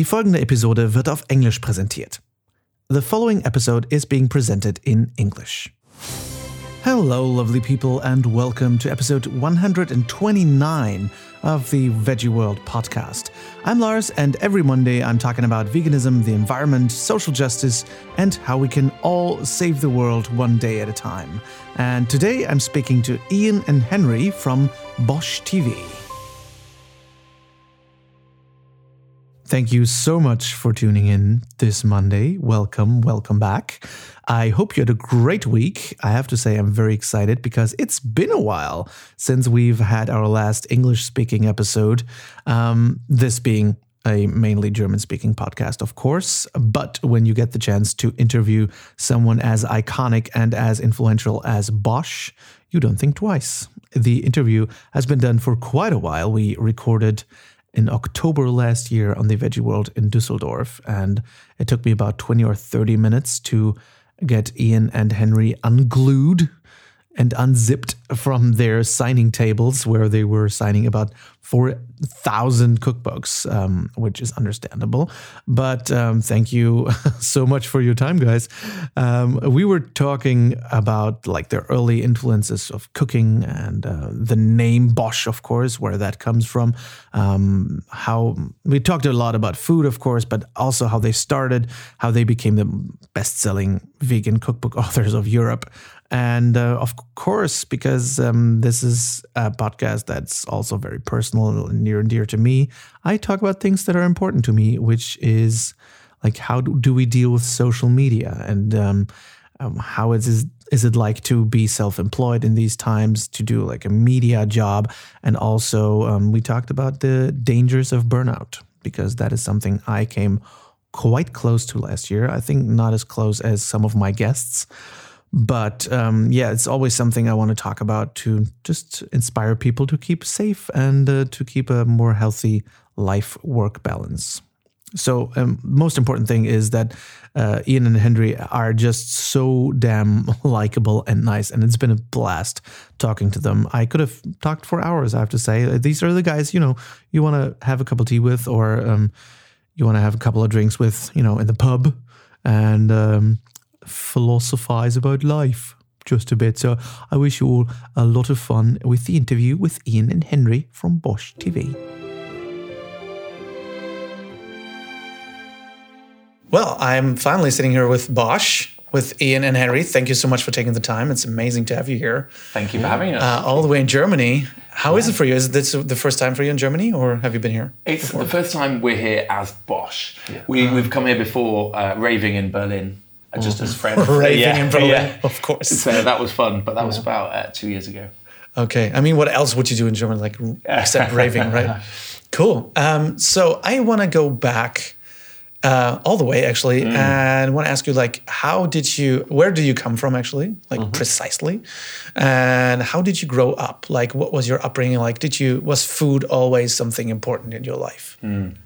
Die folgende Episode wird auf Englisch präsentiert. The following episode is being presented in English. Hello, lovely people, and welcome to episode 129 of the Veggie World podcast. I'm Lars, and every Monday I'm talking about veganism, the environment, social justice, and how we can all save the world one day at a time. And today I'm speaking to Ian and Henry from Bosh TV. Thank you so much for tuning in this Monday. Welcome, welcome back. I hope you had a great week. I have to say, I'm very excited because it's been a while since we've had our last English speaking episode. Um, this being a mainly German speaking podcast, of course. But when you get the chance to interview someone as iconic and as influential as Bosh, you don't think twice. The interview has been done for quite a while. We recorded in October last year on the Veggie World in Dusseldorf, and it took me about 20 or 30 minutes to get Ian and Henry unglued and unzipped from their signing tables where they were signing about 4,000 cookbooks, um, which is understandable. But um, thank you so much for your time, guys. Um, we were talking about like the early influences of cooking and uh, the name Bosh, of course, where that comes from. Um, how we talked a lot about food, of course, but also how they started, how they became the best selling vegan cookbook authors of Europe. And uh, of course, because um, this is a podcast that's also very personal and near and dear to me, I talk about things that are important to me, which is like how do we deal with social media? And um, um, how is is it like to be self-employed in these times to do like a media job? And also um, we talked about the dangers of burnout because that is something i came quite close to last year. I think not as close as some of my guests but um, yeah, it's always something I want to talk about to just inspire people to keep safe and uh, to keep a more healthy life work balance. So, um, most important thing is that uh, Ian and Henry are just so damn likable and nice, and it's been a blast talking to them. I could have talked for hours. I have to say, these are the guys you know you want to have a cup of tea with, or um, you want to have a couple of drinks with, you know, in the pub, and um, philosophize about life just a bit. So I wish you all a lot of fun with the interview with Ian and Henry from Bosh TV. Well, I'm finally sitting here with Bosh, with Ian and Henry. Thank you so much for taking the time. It's amazing to have you here. Thank you for having us. Uh, all the way in Germany. How yeah. is it for you? Is this the first time for you in Germany, or have you been here? It's before? the first time we're here as Bosh. Yeah. We, uh, we've come here before, uh, raving in Berlin just as friends. Raving yeah, in Berlin, yeah. of course. So that was fun, but that was about uh, two years ago. Okay. I mean, what else would you do in Germany, like except raving, right? Cool. Um, so I want to go back uh, all the way, actually, mm. and want to ask you, like, how did you, where do you come from, actually, like mm-hmm. precisely, and how did you grow up? Like, what was your upbringing like? Did you was food always something important in your life? Mm.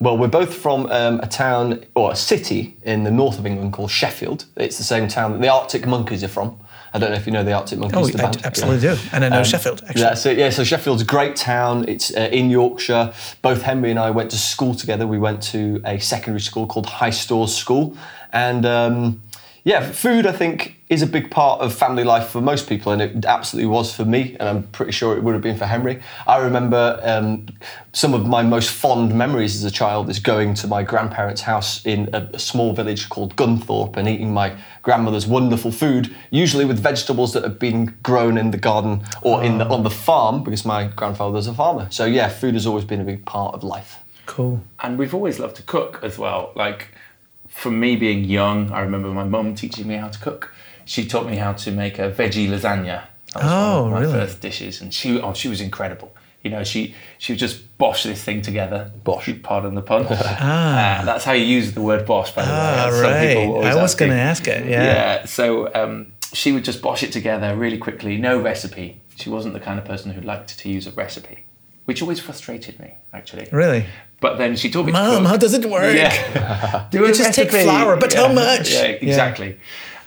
Well, we're both from um, a town or a city in the north of England called Sheffield. It's the same town that the Arctic Monkeys are from. I don't know if you know the Arctic Monkeys. Oh, I absolutely yeah. do, and I know um, Sheffield. Actually, yeah. So yeah, so Sheffield's a great town. It's uh, in Yorkshire. Both Henry and I went to school together. We went to a secondary school called High Storrs School, and um, yeah, food I think is a big part of family life for most people, and it absolutely was for me, and I'm pretty sure it would have been for Henry. I remember um, some of my most fond memories as a child is going to my grandparents' house in a, a, small village called Gunthorpe and eating my grandmother's wonderful food, usually with vegetables that have been grown in the garden or in the, on the farm, because my grandfather was a farmer. So yeah, food has always been a big part of life. Cool. And we've always loved to cook as well. Like from me being young, I remember my mum teaching me how to cook. She taught me how to make a veggie lasagna. That was oh, one of my really? first dishes, and she oh she was incredible. You know, she she would just bosh this thing together. Bosh, pardon the pun. ah, uh, that's how you use the word bosh. By the ah, way, right. I was going to ask it. Yeah. Yeah. So um, she would just bosh it together really quickly, no recipe. She wasn't the kind of person who liked to use a recipe, which always frustrated me actually. Really. But then she taught me. Mom, how does it work? Yeah. Do it just take flour, but yeah. how much? Yeah, exactly. Yeah.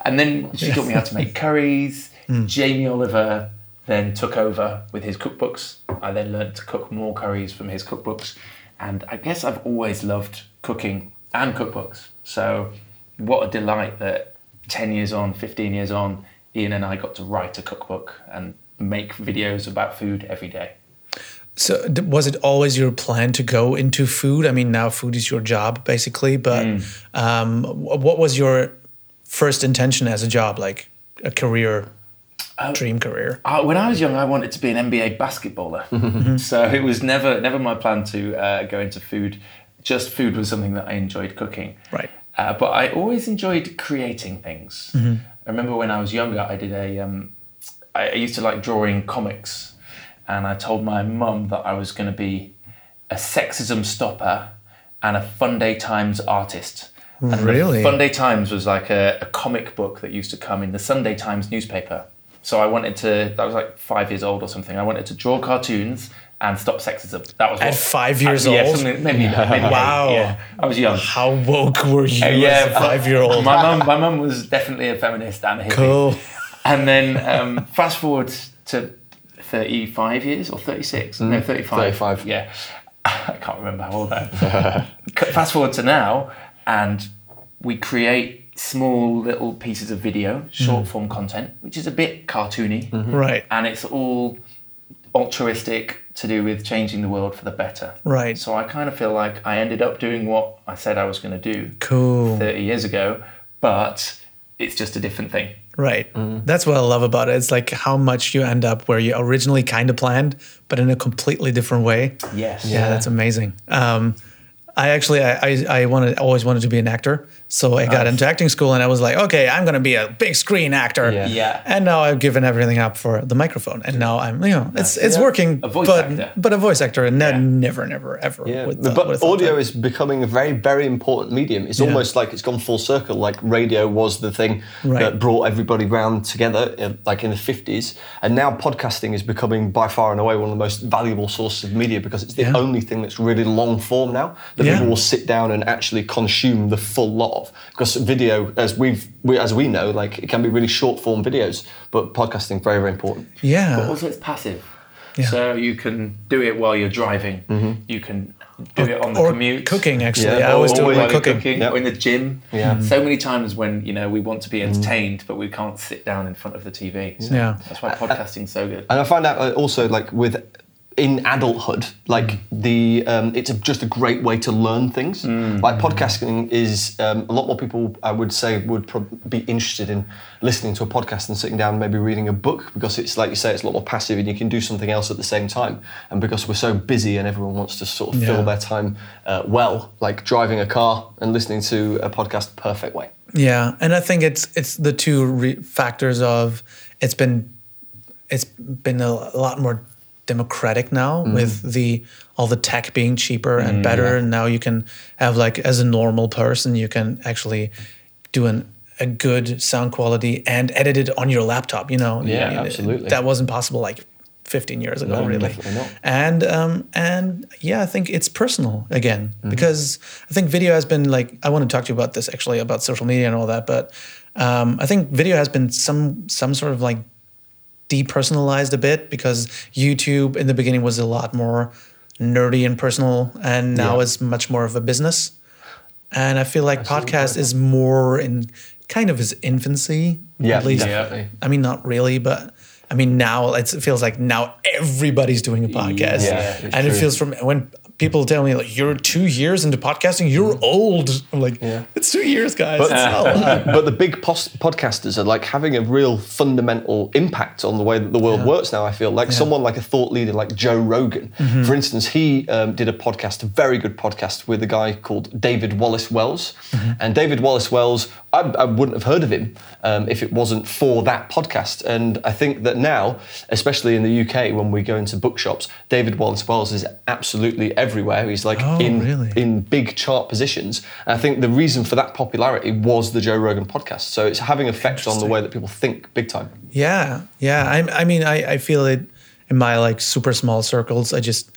And then she taught me how to make curries. Mm. Jamie Oliver then took over with his cookbooks. I then learned to cook more curries from his cookbooks. and I guess I've always loved cooking and cookbooks. So, what a delight that 10 years on, 15 years on, Ian and I got to write a cookbook and make videos about food every day. So was it always your plan to go into food? I mean, now food is your job basically, but um, what was your first intention as a job, like a career, dream career? Uh, when I was young, I wanted to be an NBA basketballer. so it was never never my plan to uh, go into food. Just food was something that I enjoyed cooking. Right. Uh, but I always enjoyed creating things. I remember when I was younger, I did a. Um, I, I used to like drawing comics, and I told my mum that I was going to be a sexism stopper and a Funday Times artist. And Really? Funday Times was like a, a comic book that used to come in the Sunday Times newspaper. So I wanted to. That was like five years old or something. I wanted to draw cartoons and stop sexism. That was At what- five years yeah, old? something- maybe, maybe Wow. yeah. I was young. How woke were you yeah, as a five-year-old? My mum, my mum was definitely a feminist and a hippie. Cool. And then um, fast forward to 35 years or 36? No, 35. 35. Yeah. I can't remember how old I am. fast forward to now, and we create small little pieces of video, mm-hmm. short form content, which is a bit cartoony, mm-hmm. Right. and it's all altruistic to do with changing the world for the better. Right. So I kind of feel like I ended up doing what I said I was going to do Cool. 30 years ago, but it's just a different thing. Right. Mm-hmm. That's what I love about it. It's like how much you end up where you originally kind of planned, but in a completely different way. Yes. Yeah, that's amazing. Um, I actually, I, I, I wanted, always wanted to be an actor. So I got into acting school and I was like, okay, I'm going to be a big screen actor. Yeah. Yeah. And now I've given everything up for the microphone. And now I'm, you know, it's it's Yeah. working. A voice but, actor. But a voice actor. And Yeah. never, never, ever. Yeah, would thought- but would've audio is becoming a very, very important medium. It's almost like it's gone full circle. Like radio was the thing Right. that brought everybody round together, uh, like in the fifties, and now podcasting is becoming by far and away one of the most valuable sources of media because it's the Yeah. only thing that's really long form now that Yeah. people will sit down and actually consume the full lot of. Because video, as we've we, as we know, like it can be really short form videos, but podcasting very, very important. Yeah. But also, it's passive. Yeah. So you can do it while you're driving. Mm-hmm. You can do it on the or commute. cooking, actually. Yeah, I always or do it while while while you're cooking. cooking, Yep. or in the gym. Yeah. Mm-hmm. So many times when you know we want to be mm-hmm. entertained, but we can't sit down in front of the TV. So Yeah. That's why podcasting's so good. And I find out uh, also like with in adulthood, like the um, it's a, just a great way to learn things. Like podcasting is um, a lot more people I would say would prob- be interested in listening to a podcast than sitting down and maybe reading a book because it's like you say it's a lot more passive and you can do something else at the same time. And because we're so busy and everyone wants to sort of Yeah. fill their time uh, well, like driving a car and listening to a podcast, perfect way. Yeah, and I think it's it's the two re- factors of it's been it's been a lot more democratic now with the all the tech being cheaper and better. And now you can have like as a normal person, you can actually do an a good sound quality and edit it on your laptop. You know, Yeah, You absolutely. That wasn't possible like 15 years ago, No, really. And um, and yeah, I think it's personal again Mm-hmm. because I think video has been like I want to talk to you about this actually about social media and all that, but um, I think video has been some some sort of like depersonalized a bit because YouTube in the beginning was a lot more nerdy and personal, and now Yeah. it's much more of a business. And I feel like podcast is more in kind of its infancy. Yeah, at least. definitely. I mean, not really, but I mean, now it's, it feels like now everybody's doing a podcast, Yeah, and it feels from when people tell me like you're two years into podcasting, you're old. I'm like, Yeah. it's two years, guys. But, it's not a lot. but the big pos- podcasters are like having a real fundamental impact on the way that the world works now. I feel like someone like a thought leader like Joe Rogan, Mm-hmm. for instance, he um, did a podcast, a very good podcast with a guy called David Wallace Wells. Mm-hmm. And David Wallace Wells, I, I wouldn't have heard of him um, if it wasn't for that podcast. And I think that now, especially in the UK, when we go into bookshops, David Wallace Wells is absolutely everywhere. He's like Oh, in really? in big chart positions. And I think the reason for that popularity was the Joe Rogan podcast. So it's having effect on the way that people think big time. Yeah, yeah. I, I mean, I, I feel it in my like super small circles. I just,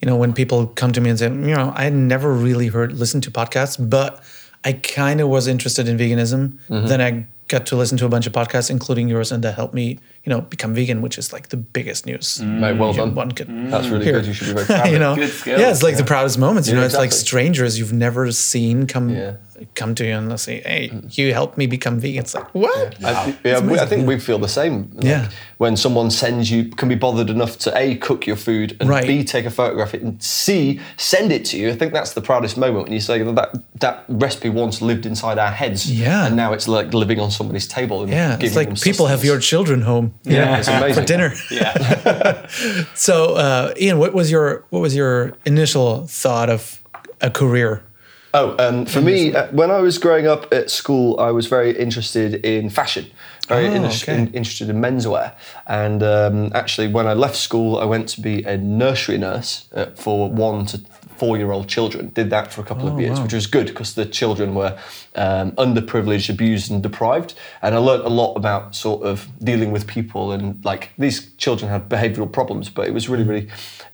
you know, when people come to me and say, you know, I never really heard listened to podcasts, but I kind of was interested in veganism. Mm-hmm. Then I got to listen to a bunch of podcasts, including yours, and that helped me, you know, become vegan, which is like the biggest news. Mm. Mate, well done. One could That's really hear. good. You should be very proud. you know, Good skills. yeah, it's like the proudest moments. You Yeah, know, it's like strangers you've never seen come Yeah. Come to you and they say, "Hey, you helped me become vegan." It's like what? I, yeah, we, I think we feel the same. Like, Yeah. When someone sends you, can be bothered enough to a cook your food and Right. b take a photograph it and c send it to you. I think that's the proudest moment when you say that that, that recipe once lived inside our heads. Yeah. And now it's like living on somebody's table. And Yeah, it's like them people have your children home. Yeah, it's amazing. for dinner. Yeah. So, uh, Ian, what was your what was your initial thought of a career? Oh, um, for me, uh, when I was growing up at school, I was very interested in fashion, very Oh, okay. in- interested in menswear. And um, actually, when I left school, I went to be a nursery nurse uh, for one to four year old children. Did that for a couple Oh, of years, which was good because the children were um, underprivileged, abused, and deprived. And I learnt a lot about sort of dealing with people and like these children had behavioural problems, but it was really, really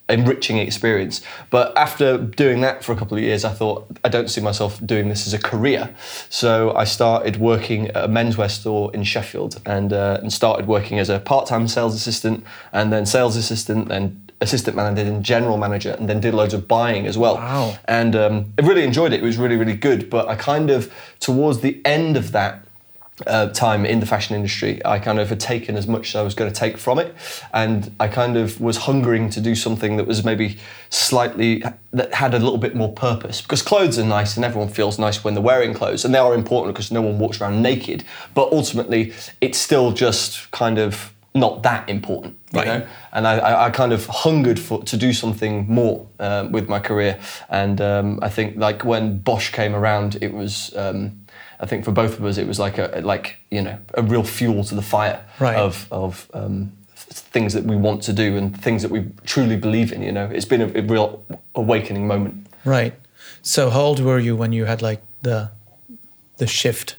enriching experience. But after doing that for a couple of years, I thought I don't see myself doing this as a career. So I started working at a menswear store in Sheffield and uh, and started working as a part-time sales assistant and then sales assistant, then assistant manager, then general manager, and then did loads of buying as well. Wow. And um, I really enjoyed it. It was really, really good. But I kind of towards the end of that uh, time in the fashion industry, I kind of had taken as much as I was going to take from it, and I kind of was hungering to do something that was maybe slightly that had a little bit more purpose. Because clothes are nice, and everyone feels nice when they're wearing clothes, and they are important because no one walks around naked. But ultimately, it's still just kind of not that important, you Right. know. And I, I, I kind of hungered for to do something more um, with my career, and um, I think like when Bosh came around, it was. Um, I think for both of us, it was like a like you know a real fuel to the fire Right. of of um, things that we want to do and things that we truly believe in. You know, it's been a, a real awakening moment. Right. So, how old were you when you had like the the shift?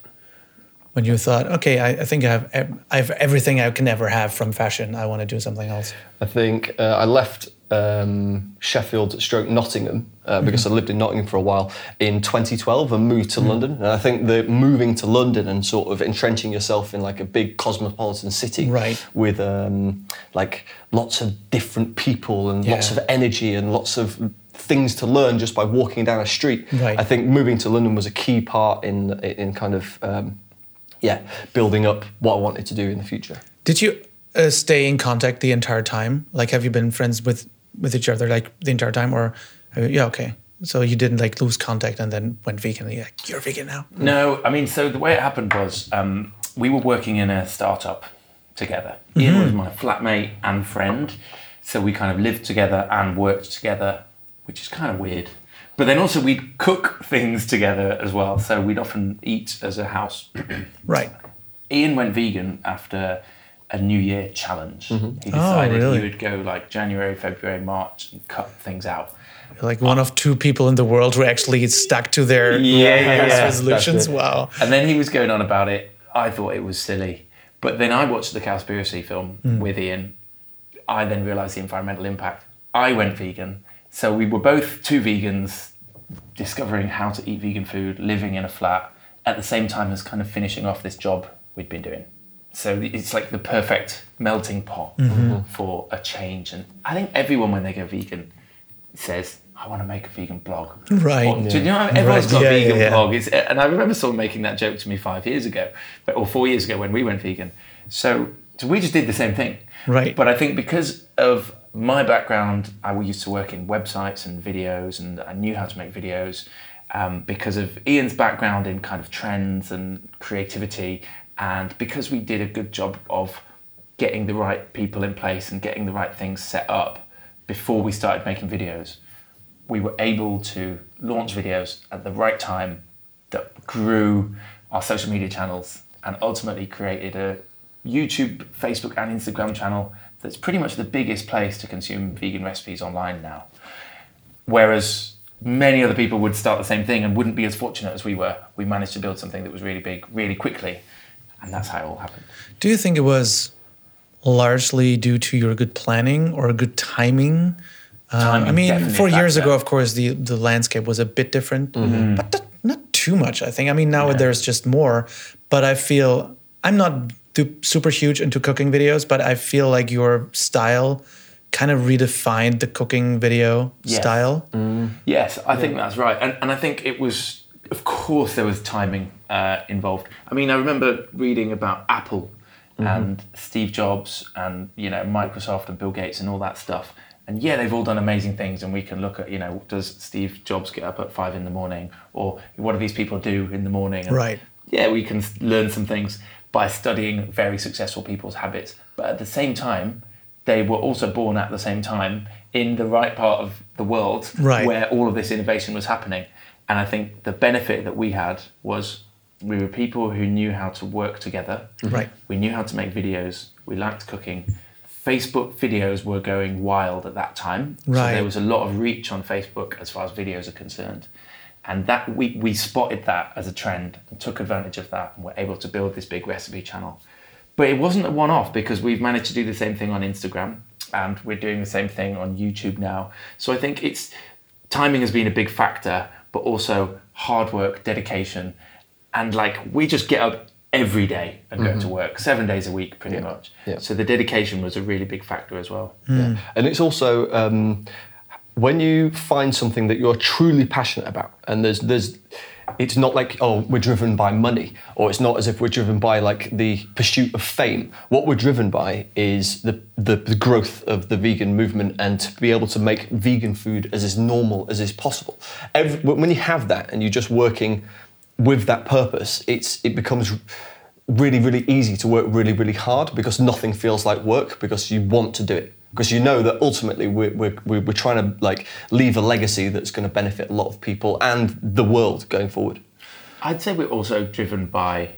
When you thought, okay, I, I think I have I have everything I can ever have from fashion. I want to do something else. I think uh, I left um, Sheffield stroke Nottingham uh, because I lived in Nottingham for a while in 2012 and moved to London. And I think the moving to London and sort of entrenching yourself in like a big cosmopolitan city Right. with um, like lots of different people and lots of energy and lots of things to learn just by walking down a street. Right. I think moving to London was a key part in in kind of um, yeah building up what I wanted to do in the future. Did you uh, stay in contact the entire time? Like, have you been friends with with each other like the entire time, or uh, yeah, okay. So you didn't like lose contact and then went vegan. And you're like, you're vegan now. No, I mean, so the way it happened was um, we were working in a startup together. Ian was my flatmate and friend, so we kind of lived together and worked together, which is kind of weird. But then also we'd cook things together as well, so we'd often eat as a house. Right. Ian went vegan after a New Year challenge. Mm-hmm. He oh, decided really? he would go like January, February, March and cut things out. Like one of two people in the world who actually stuck to their Yeah, yeah, yeah. resolutions. Wow. And then he was going on about it. I thought it was silly. But then I watched the Cowspiracy film mm. with Ian. I then realised the environmental impact. I went vegan. So we were both two vegans discovering how to eat vegan food, living in a flat, at the same time as kind of finishing off this job we'd been doing. So it's like the perfect melting pot mm-hmm. for a change. And I think everyone, when they go vegan, says, I want to make a vegan blog. Right. Or- do you know, everyone's Right. got Yeah, a vegan yeah, yeah. blog. It's, and I remember someone making that joke to me five years ago, but- or four years ago when we went vegan. So, so we just did the same thing. Right. But I think because of my background, I used to work in websites and videos, and I knew how to make videos. Um, because of Ian's background in kind of trends and creativity, and because we did a good job of getting the right people in place and getting the right things set up before we started making videos, we were able to launch videos at the right time that grew our social media channels and ultimately created a YouTube, Facebook, and Instagram channel that's pretty much the biggest place to consume vegan recipes online now. Whereas many other people would start the same thing and wouldn't be as fortunate as we were. We managed to build something that was really big really quickly, and that's how it all happened. Do you think it was largely due to your good planning or a good timing? Um, Timing I mean, four years ago, of course, the, the landscape was a bit different, Mm-hmm. but not, not too much, I think. I mean, now there's just more, but I feel I'm not too, super huge into cooking videos, but I feel like your style kind of redefined the cooking video Yes. style. Yes, I think that's right, and and I think it was, of course, there was timing uh, involved. I mean, I remember reading about Apple and Steve Jobs and you know Microsoft and Bill Gates and all that stuff. And yeah, they've all done amazing things, and we can look at you know, does Steve Jobs get up at five in the morning, or what do these people do in the morning? And Right. Yeah, we can learn some things by studying very successful people's habits, but at the same time, they were also born at the same time in the right part of the world Right. where all of this innovation was happening. And I think the benefit that we had was we were people who knew how to work together. Right. We knew how to make videos. We liked cooking. Facebook videos were going wild at that time. So there was a lot of reach on Facebook as far as videos are concerned. And that we, we spotted that as a trend and took advantage of that and were able to build this big recipe channel. But it wasn't a one off because we've managed to do the same thing on Instagram and we're doing the same thing on YouTube now. So I think it's timing has been a big factor, but also hard work, dedication, and like we just get up every day and go to work seven days a week pretty much. Yeah. So the dedication was a really big factor as well. Yeah. And it's also um, when you find something that you're truly passionate about, and there's there's it's not like oh we're driven by money or it's not as if we're driven by like the pursuit of fame. What we're driven by is the, the, the growth of the vegan movement and to be able to make vegan food as as normal as is possible. Every, when you have that and you're just working with that purpose it's it becomes really really easy to work really really hard because nothing feels like work because you want to do it because you know that ultimately we're, we're, we're we're trying to like leave a legacy that's going to benefit a lot of people and the world going forward I'd say we're also driven by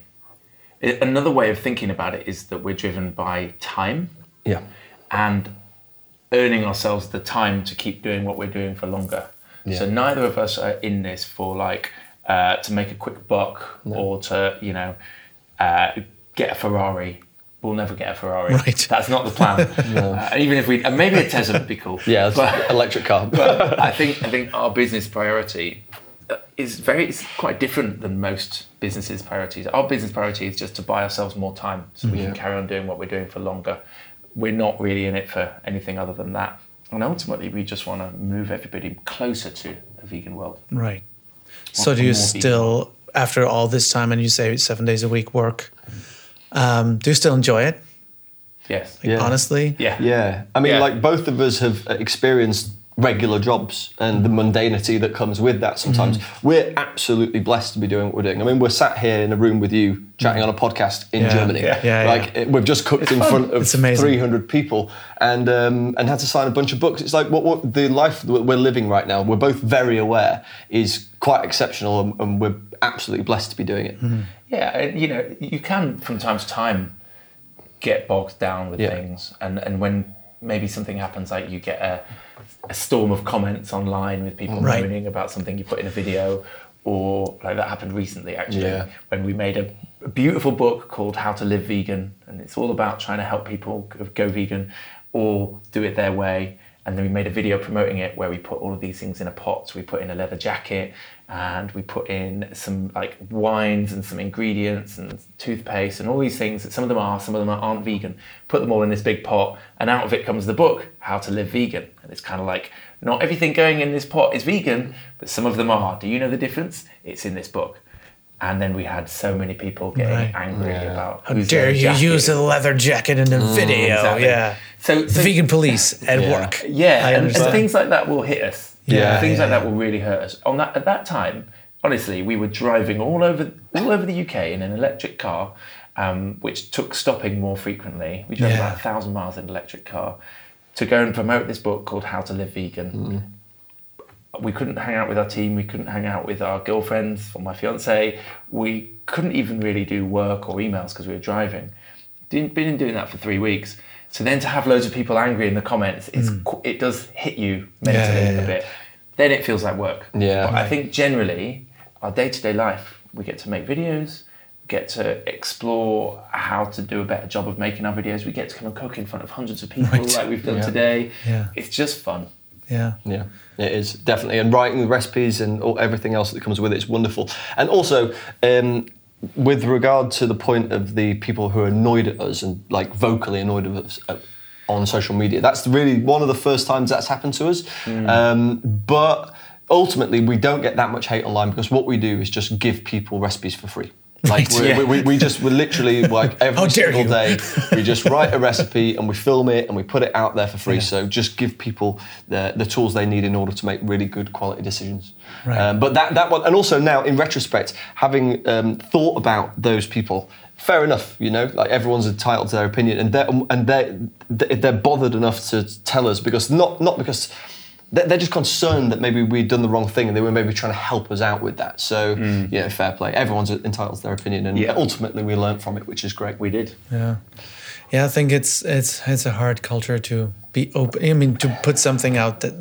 another way of thinking about it is that we're driven by time yeah and earning ourselves the time to keep doing what we're doing for longer. Yeah. So neither of us are in this for like uh, to make a quick buck or to you know uh, get a Ferrari. We'll never get a Ferrari. Right. That's not the plan. uh, even if we, and maybe a Tesla would be cool. yeah But- electric car but I think I think our business priority uh, is very it's quite different than most businesses' priorities. Our business priority is just to buy ourselves more time so we Yeah. can carry on doing what we're doing for longer. We're not really in it for anything other than that. And ultimately, we just want to move everybody closer to a vegan world. Right. So do you more vegan. still, after all this time, and you say seven days a week work, um, do you still enjoy it? Yes. Yeah. Honestly, Yeah. Yeah, I mean, Yeah. like both of us have experienced regular jobs and the mundanity that comes with that sometimes. We're absolutely blessed to be doing what we're doing. I mean, we're sat here in a room with you chatting on a podcast in Yeah. Germany. Yeah. Yeah, like it- we've just cooked in front of 300 people and um, and had to sign a bunch of books. It's like what, what the life that we're living right now. We're both very aware is quite exceptional, and, and we're absolutely blessed to be doing it. Yeah, you know, you can from time to time get bogged down with Yeah. things, and and when maybe something happens, like you get a, a storm of comments online with people Right. moaning about something you put in a video, or like that happened recently actually Yeah. when we made a, a beautiful book called How to Live Vegan, and it's all about trying to help people go- go vegan or do it their way. And then we made a video promoting it where we put all of these things in a pot. So we put in a leather jacket and we put in some like wines and some ingredients and toothpaste and all these things. That some of them are, some of them aren't vegan. Put them all in this big pot, and out of it comes the book, How to Live Vegan. And it's kind of like not everything going in this pot is vegan, but some of them are. Do you know the difference? It's in this book. And then we had so many people getting Right. angry Yeah. about how whose dare you jacket use a leather jacket in a video? exactly. Yeah. So, The so vegan police at Yeah. work. yeah, I and, and things like that will hit us. Yeah, things yeah, like that will really hurt us. On that at that time, honestly, we were driving all over all over the UK in an electric car, um, which took stopping more frequently. We drove Yeah. about a thousand miles in an electric car to go and promote this book called How to Live Vegan. Mm. We couldn't hang out with our team. We couldn't hang out with our girlfriends or my fiance. We couldn't even really do work or emails because we were driving. Didn't been doing that for three weeks. So then to have loads of people angry in the comments, qu- it does hit you mentally Mm. Yeah, yeah, a bit. Then it feels like work. Yeah. But I think generally, our day to day life, we get to make videos, get to explore how to do a better job of making our videos. We get to come and cook in front of hundreds of people Right. like we've done Yeah. today. Yeah. It's just fun. Yeah. Yeah, it is definitely, and writing the recipes and all, everything else that comes with it is wonderful. And also, um, with regard to the point of the people who are annoyed at us and like vocally annoyed at us uh, on social media, that's really one of the first times that's happened to us. Um, but ultimately, we don't get that much hate online because what we do is just give people recipes for free. Like Right, yeah. we, we, we just we literally like every single you. day we just write a recipe and we film it and we put it out there for free. So just give people the, the tools they need in order to make really good quality decisions. Right. Um, but that that one, and also now in retrospect, having um, thought about those people. Fair enough, you know. Like everyone's entitled to their opinion, and they're and they they're bothered enough to tell us because not not because they're they're just concerned that maybe we'd done the wrong thing and they were maybe trying to help us out with that. So hmm. you know, fair play. Everyone's entitled to their opinion, and Yeah. ultimately we learnt from it, which is great. We did. Yeah, yeah. I think it's it's it's a hard culture to be open. I mean, to put something out that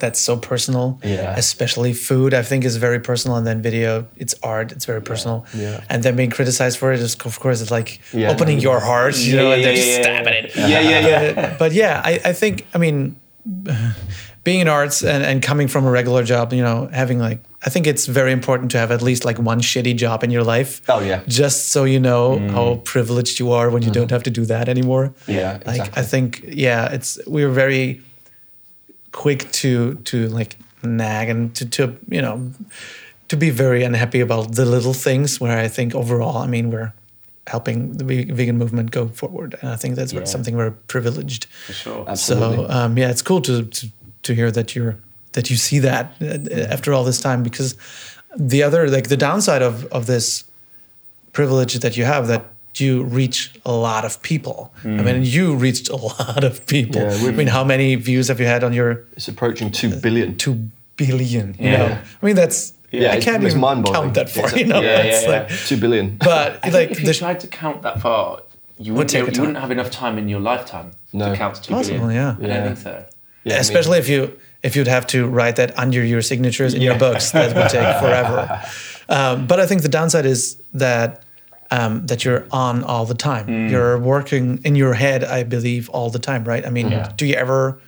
that's so personal. Yeah. Especially food, I think is very personal, and then video, it's art. It's very personal. Yeah. And then being criticized for it is, of course, it's like Yeah. opening your heart, you Yeah, know, yeah, and then yeah, just yeah, stabbing yeah. it. Yeah, yeah, yeah. But, but yeah, I, I think I mean, being in arts and, and coming from a regular job, you know, having like I think it's very important to have at least like one shitty job in your life. Oh, yeah. Just so you know mm. how privileged you are when you mm-hmm. don't have to do that anymore. Yeah, Like exactly. I think yeah, it's we were very quick to to like nag and to, to you know to be very unhappy about the little things where I think overall I mean we're helping the vegan movement go forward and I think that's Yeah. something we're privileged. For sure. Absolutely. So um, yeah, it's cool to, to to hear that you're that you see that uh, after all this time because the other like the downside of of this privilege that you have that you reach a lot of people. I mean, you reached a lot of people. Yeah, I we've- mean, how many views have you had on your It's approaching two billion. two billion? You Yeah. know, I mean that's Yeah, I it's- can't it's even mind-boggling. count that far. It's you know. yeah, it's yeah, like, Two billion. But I think like if you the, tried to count that far, you Would wouldn't, take be- you wouldn't have enough time in your lifetime No. to count to two Possible, billion. yeah. I Yeah. don't think so. Yeah, I mean- especially if you if you'd have to write that under your signatures in your books that would take forever um, but i think the downside is that um, that you're on all the time Mm. you're working in your head i believe all the time right i mean Yeah. do you ever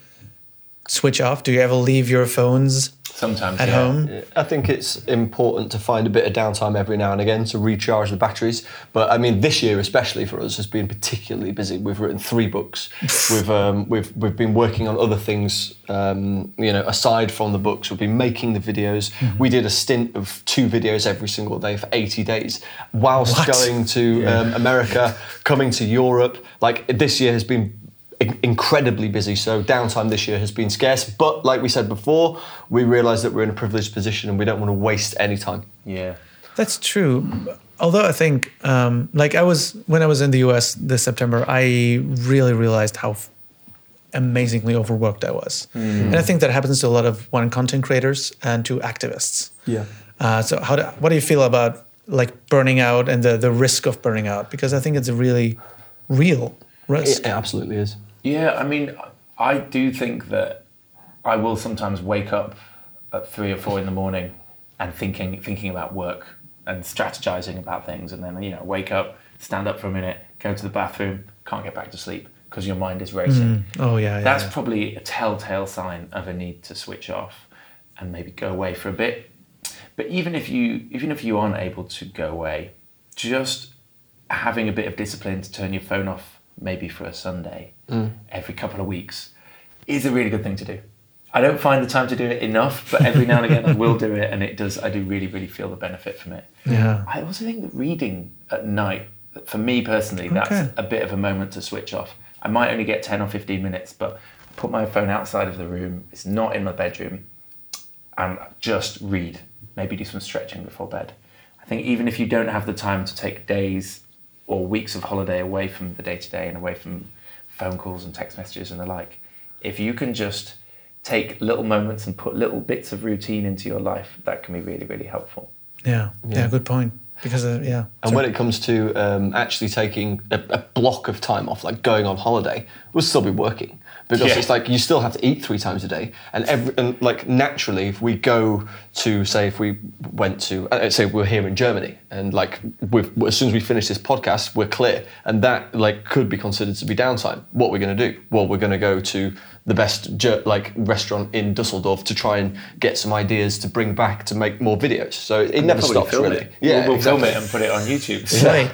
switch off do you ever leave your phones Sometimes at yeah. home I think it's important to find a bit of downtime every now and again to recharge the batteries. But I mean, this year especially for us has been particularly busy. We've written three books. we've um, we've we've been working on other things. Um, you know, aside from the books, we've been making the videos. We did a stint of two videos every single day for 80 days, whilst What? going to um, America, coming to Europe. Like this year has been in- incredibly busy. So downtime this year has been scarce. But like we said before, we realise that we're in a privileged position and we don't want to waste any time. Yeah. That's true. Although I think, um, like I was when I was in the US this September, I really realized how f- amazingly overworked I was, and I think that happens to a lot of one content creators and to activists. Yeah. Uh, so how do, what do you feel about like burning out and the the risk of burning out? Because I think it's a really real risk. It, it absolutely is. Yeah, I mean, I do think that I will sometimes wake up at three or four in the morning and thinking thinking about work and strategizing about things, and then you know wake up, stand up for a minute, go to the bathroom, can't get back to sleep because your mind is racing. Mm. Oh yeah, yeah. That's yeah. probably a telltale sign of a need to switch off and maybe go away for a bit. But even if you even if you aren't able to go away, just having a bit of discipline to turn your phone off maybe for a Sunday mm. every couple of weeks is a really good thing to do. I don't find the time to do it enough, but every now and again I will do it and it does I do really, really feel the benefit from it. Yeah. I also think that reading at night, for me personally, that's Okay. a bit of a moment to switch off. I might only get 10 or 15 minutes, but put my phone outside of the room, it's not in my bedroom, and just read. Maybe do some stretching before bed. I think even if you don't have the time to take days or weeks of holiday away from the day to day and away from phone calls and text messages and the like, if you can just take little moments and put little bits of routine into your life, that can be really, really helpful. yeah, yeah, Good point. Because uh, yeah, And when it comes to um, actually taking a, a block of time off, like going on holiday, we'll still be working. Because Yeah. it's like you still have to eat three times a day, and every and like naturally, if we go to say if we went to uh, say we're here in Germany, and like we've, as soon as we finish this podcast, we're clear, and that like could be considered to be downtime. What we're going to do? Well, we're going to go to the best Ger- like restaurant in Dusseldorf to try and get some ideas to bring back to make more videos. So it never stops film really. It. we'll, we'll film it and put it on YouTube. Right.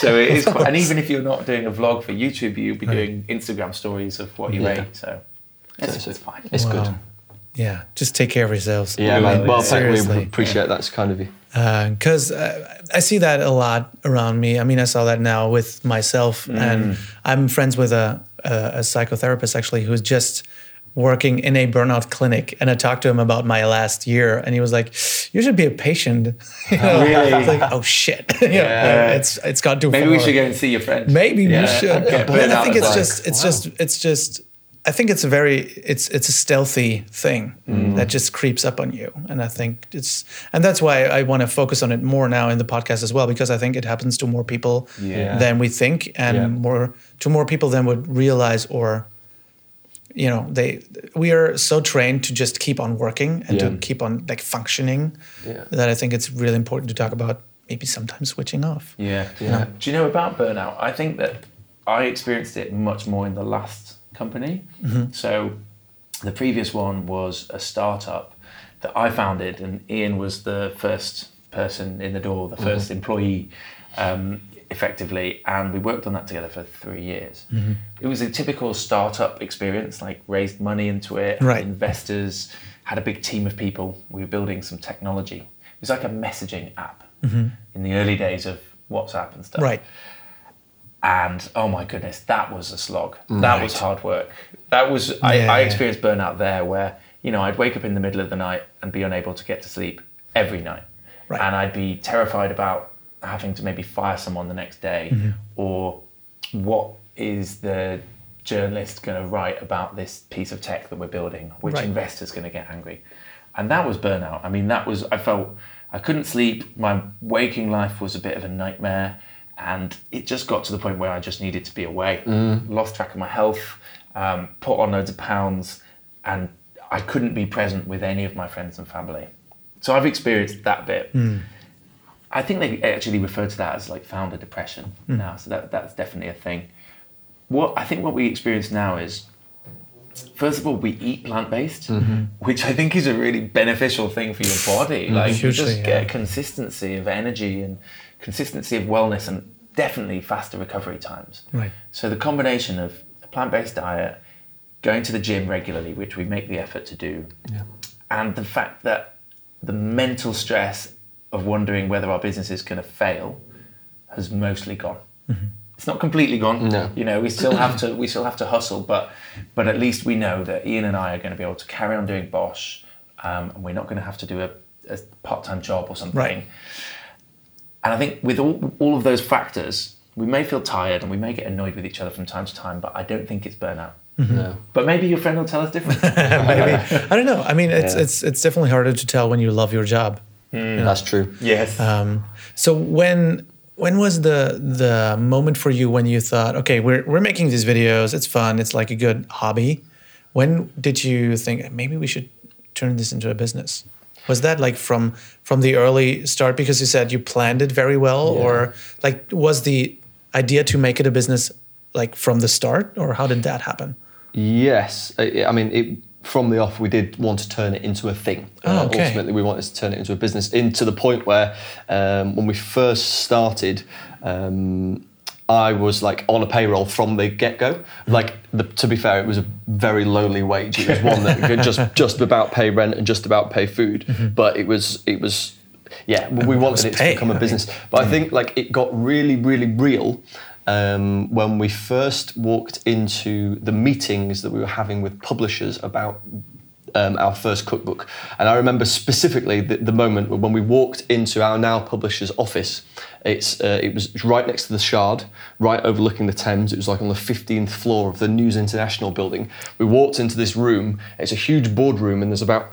So it is, quite, and even if you're not doing a vlog for YouTube, you'll be doing Instagram stories of what you Yeah. ate. So it's, So it's fine. It's Wow. good. Yeah, just take care of yourselves. Yeah, We man. Well, yeah. thank, we Seriously. appreciate that's kind of you. because uh, I see that a lot around me. I mean, I saw that now with myself, and I'm friends with a, a, a psychotherapist actually who's just working in a burnout clinic. And I talked to him about my last year, and he was like, "You should be a patient." You know? Really? I was like, "Oh shit!" Know, Yeah. it's it's got too Maybe far. we should go and see your friend. Maybe we should. get But I think it's advice. just it's just it's just I think it's a very it's it's a stealthy thing Mm. that just creeps up on you. And I think it's and that's why I want to focus on it more now in the podcast as well, because I think it happens to more people Yeah. than we think and Yeah. more to more people than would realize or you know, they we are so trained to just keep on working and Yeah. to keep on like functioning Yeah. that I think it's really important to talk about maybe sometimes switching off. Yeah. Yeah. Do you know about burnout? I think that I experienced it much more in the last company. So the previous one was a startup that I founded, and Ian was the first person in the door, the 1st employee, um, effectively, and we worked on that together for three years. Mm-hmm. It was a typical startup experience, like raised money into it, Right. investors, had a big team of people. We were building some technology. It was like a messaging app mm-hmm. in the early days of WhatsApp and stuff. Right. And oh my goodness, that was a slog. That was hard work. That was I, Yeah, I yeah. experienced burnout there where, you know, I'd wake up in the middle of the night and be unable to get to sleep every night. Right. And I'd be terrified about having to maybe fire someone the next day Mm-hmm. or what is the journalist going to write about this piece of tech that we're building? Which Right. investor's going to get angry? And that was burnout. I mean, that was, I felt I couldn't sleep. My waking life was a bit of a nightmare. And it just got to the point where I just needed to be away. Lost track of my health, um, put on loads of pounds, and I couldn't be present with any of my friends and family. So I've experienced that bit. I think they actually refer to that as like founder depression hmm. now. So that, that's definitely a thing. What I think what we experience now is, first of all, we eat plant based, mm-hmm. which I think is a really beneficial thing for your body. Mm-hmm. Like you just yeah. get consistency of energy and consistency of wellness, and definitely faster recovery times. Right. So the combination of a plant-based diet, going to the gym regularly, which we make the effort to do, and the fact that the mental stress of wondering whether our business is going to fail has mostly gone. It's not completely gone. No. You know, we still have to we still have to hustle, but but at least we know that Ian and I are going to be able to carry on doing Bosh, um, and we're not going to have to do a, a part-time job or something. Right. And I think with all, all of those factors, we may feel tired and we may get annoyed with each other from time to time, but I don't think it's burnout. No. But maybe your friend will tell us different. Maybe I don't know. I mean, it's Yeah. it's it's definitely harder to tell when you love your job. That's true. yes. Um, so when when was the the moment for you when you thought, okay, we're we're making these videos, it's fun, it's like a good hobby. When did you think maybe we should turn this into a business? Was that like from from the early start because you said you planned it very well, or like was the idea to make it a business like from the start, or how did that happen? Yes, I, I mean, it, from the off, we did want to turn it into a thing. Uh, Oh, okay. Ultimately, we wanted to turn it into a business. Into the point where, um, when we first started, um, I was like on a payroll from the get go. Like, the, to be fair, it was a very lowly wage. It was one that could just just about pay rent and just about pay food. But it was it was. Yeah, we wanted it to pay, become a business, but I think like it got really, really real um, when we first walked into the meetings that we were having with publishers about um, our first cookbook. And I remember specifically the, the moment when we walked into our now publisher's office. It's uh, it was right next to the Shard, right overlooking the Thames. It was like on the 15th floor of the News International building. We walked into this room. It's a huge boardroom, and there's about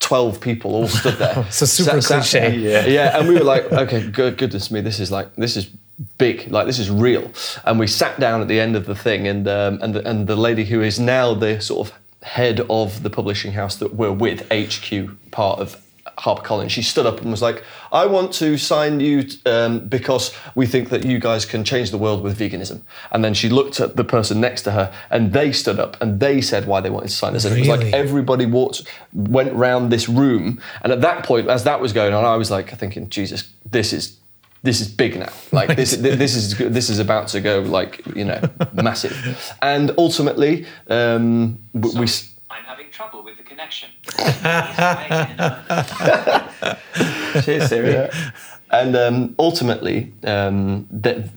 12 people all stood there. So super Sat- sat cliche. there. Yeah. Yeah, and we were like, okay, good, goodness me, this is like, this is big. Like this is real. And we sat down at the end of the thing, and um, and the, and the lady who is now the sort of head of the publishing house that we're with, HQ, part of HarperCollins, she stood up and was like, I want to sign you um, because we think that you guys can change the world with veganism. And then she looked at the person next to her and they stood up and they said why they wanted to sign us. And it was like everybody walked, went round this room. And at that point, as that was going on, I was like thinking, Jesus, this is. This is big now. Like this, this is this is about to go like you know massive, and ultimately um, w- we. s- I'm having trouble with the connection. Please try again. Cheers, Siri. and um, ultimately, um, that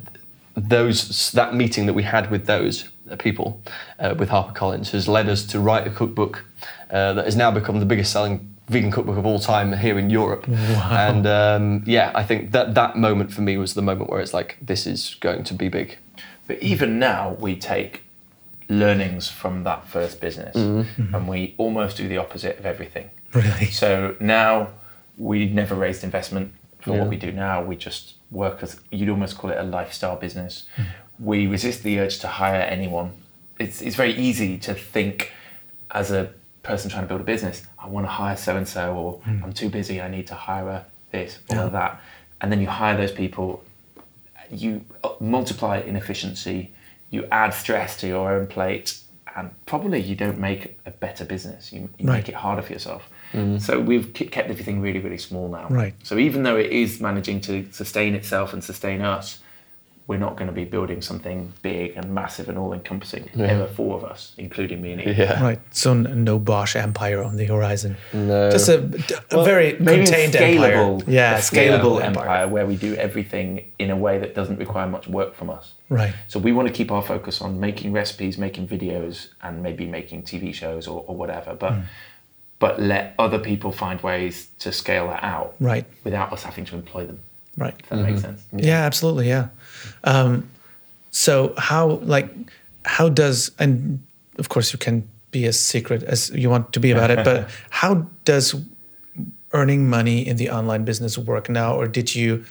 those that meeting that we had with those uh, people uh, with HarperCollins has led us to write a cookbook uh, that has now become the biggest selling vegan cookbook of all time here in Europe. And um, yeah, I think that that moment for me was the moment where it's like, this is going to be big. But even now, we take learnings from that first business mm-hmm. Mm-hmm. and we almost do the opposite of everything. Really? So now we never raised investment for Yeah. what we do now. We just work as you'd almost call it a lifestyle business. Mm-hmm. We resist the urge to hire anyone. It's, it's very easy to think as a person trying to build a business, I want to hire so and so, or I'm too busy, I need to hire a this or Yeah. that. And then you hire those people, you uh, multiply inefficiency, you add stress to your own plate, and probably you don't make a better business. You, you Right. make it harder for yourself. So we've kept everything really, really small now. Right. So even though it is managing to sustain itself and sustain us, we're not going to be building something big and massive and all-encompassing. There are four of us, including me and Ian. Yeah. Right. So no Bosh empire on the horizon. No. Just a, a very Maybe contained scalable, empire. Yeah, a scalable empire. empire where we do everything in a way that doesn't require much work from us. Right. So we want to keep our focus on making recipes, making videos, and maybe making TV shows or, or whatever. But Hmm. but let other people find ways to scale that out Right. without us having to employ them. Right. If that makes sense. Yeah, absolutely. Yeah. Um, so how like how does and of course you can be as secret as you want to be about it, but how does earning money in the online business work now, or did you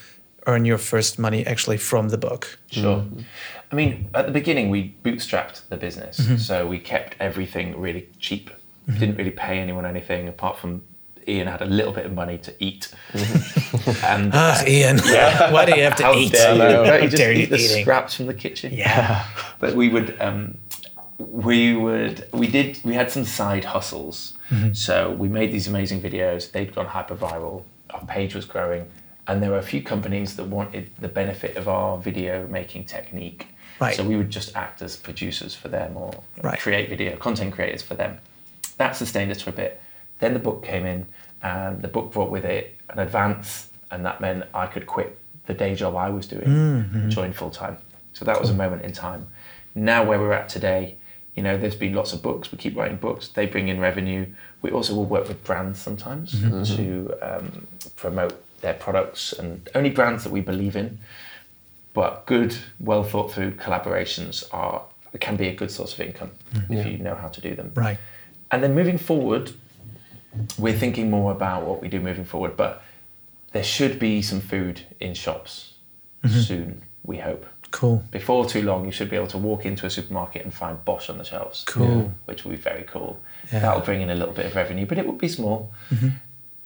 earn your first money actually from the book? Sure. I mean, at the beginning, we bootstrapped the business, Mm-hmm. so we kept everything really cheap. Didn't really pay anyone anything apart from Ian had a little bit of money to eat. and Ah, Ian, why do you have to how eat? dare you? How Don't you just dare eat the eating? scraps from the kitchen? Yeah. but we would um, we would we did we had some side hustles Mm-hmm. so we made these amazing videos they'd gone hyper viral our page was growing and there were a few companies that wanted the benefit of our video making technique Right. so we would just act as producers for them or Right. create video content creators for them that sustained us for a bit then the book came in and the book brought with it an advance and that meant i could quit the day job i was doing Mm-hmm. join full time so that was a moment in time. Now where we're at today you know there's been lots of books. We keep writing books. They bring in revenue. We also will work with brands sometimes to um, promote their products and only brands that we believe in. But good well thought through collaborations are can be a good source of income if you know how to do them. Right. and then moving forward, we're thinking more about what we do moving forward, but there should be some food in shops soon, we hope. Cool. Before too long, you should be able to walk into a supermarket and find Bosh on the shelves. Cool. Which will be very cool. Yeah. That'll bring in a little bit of revenue, but it will be small.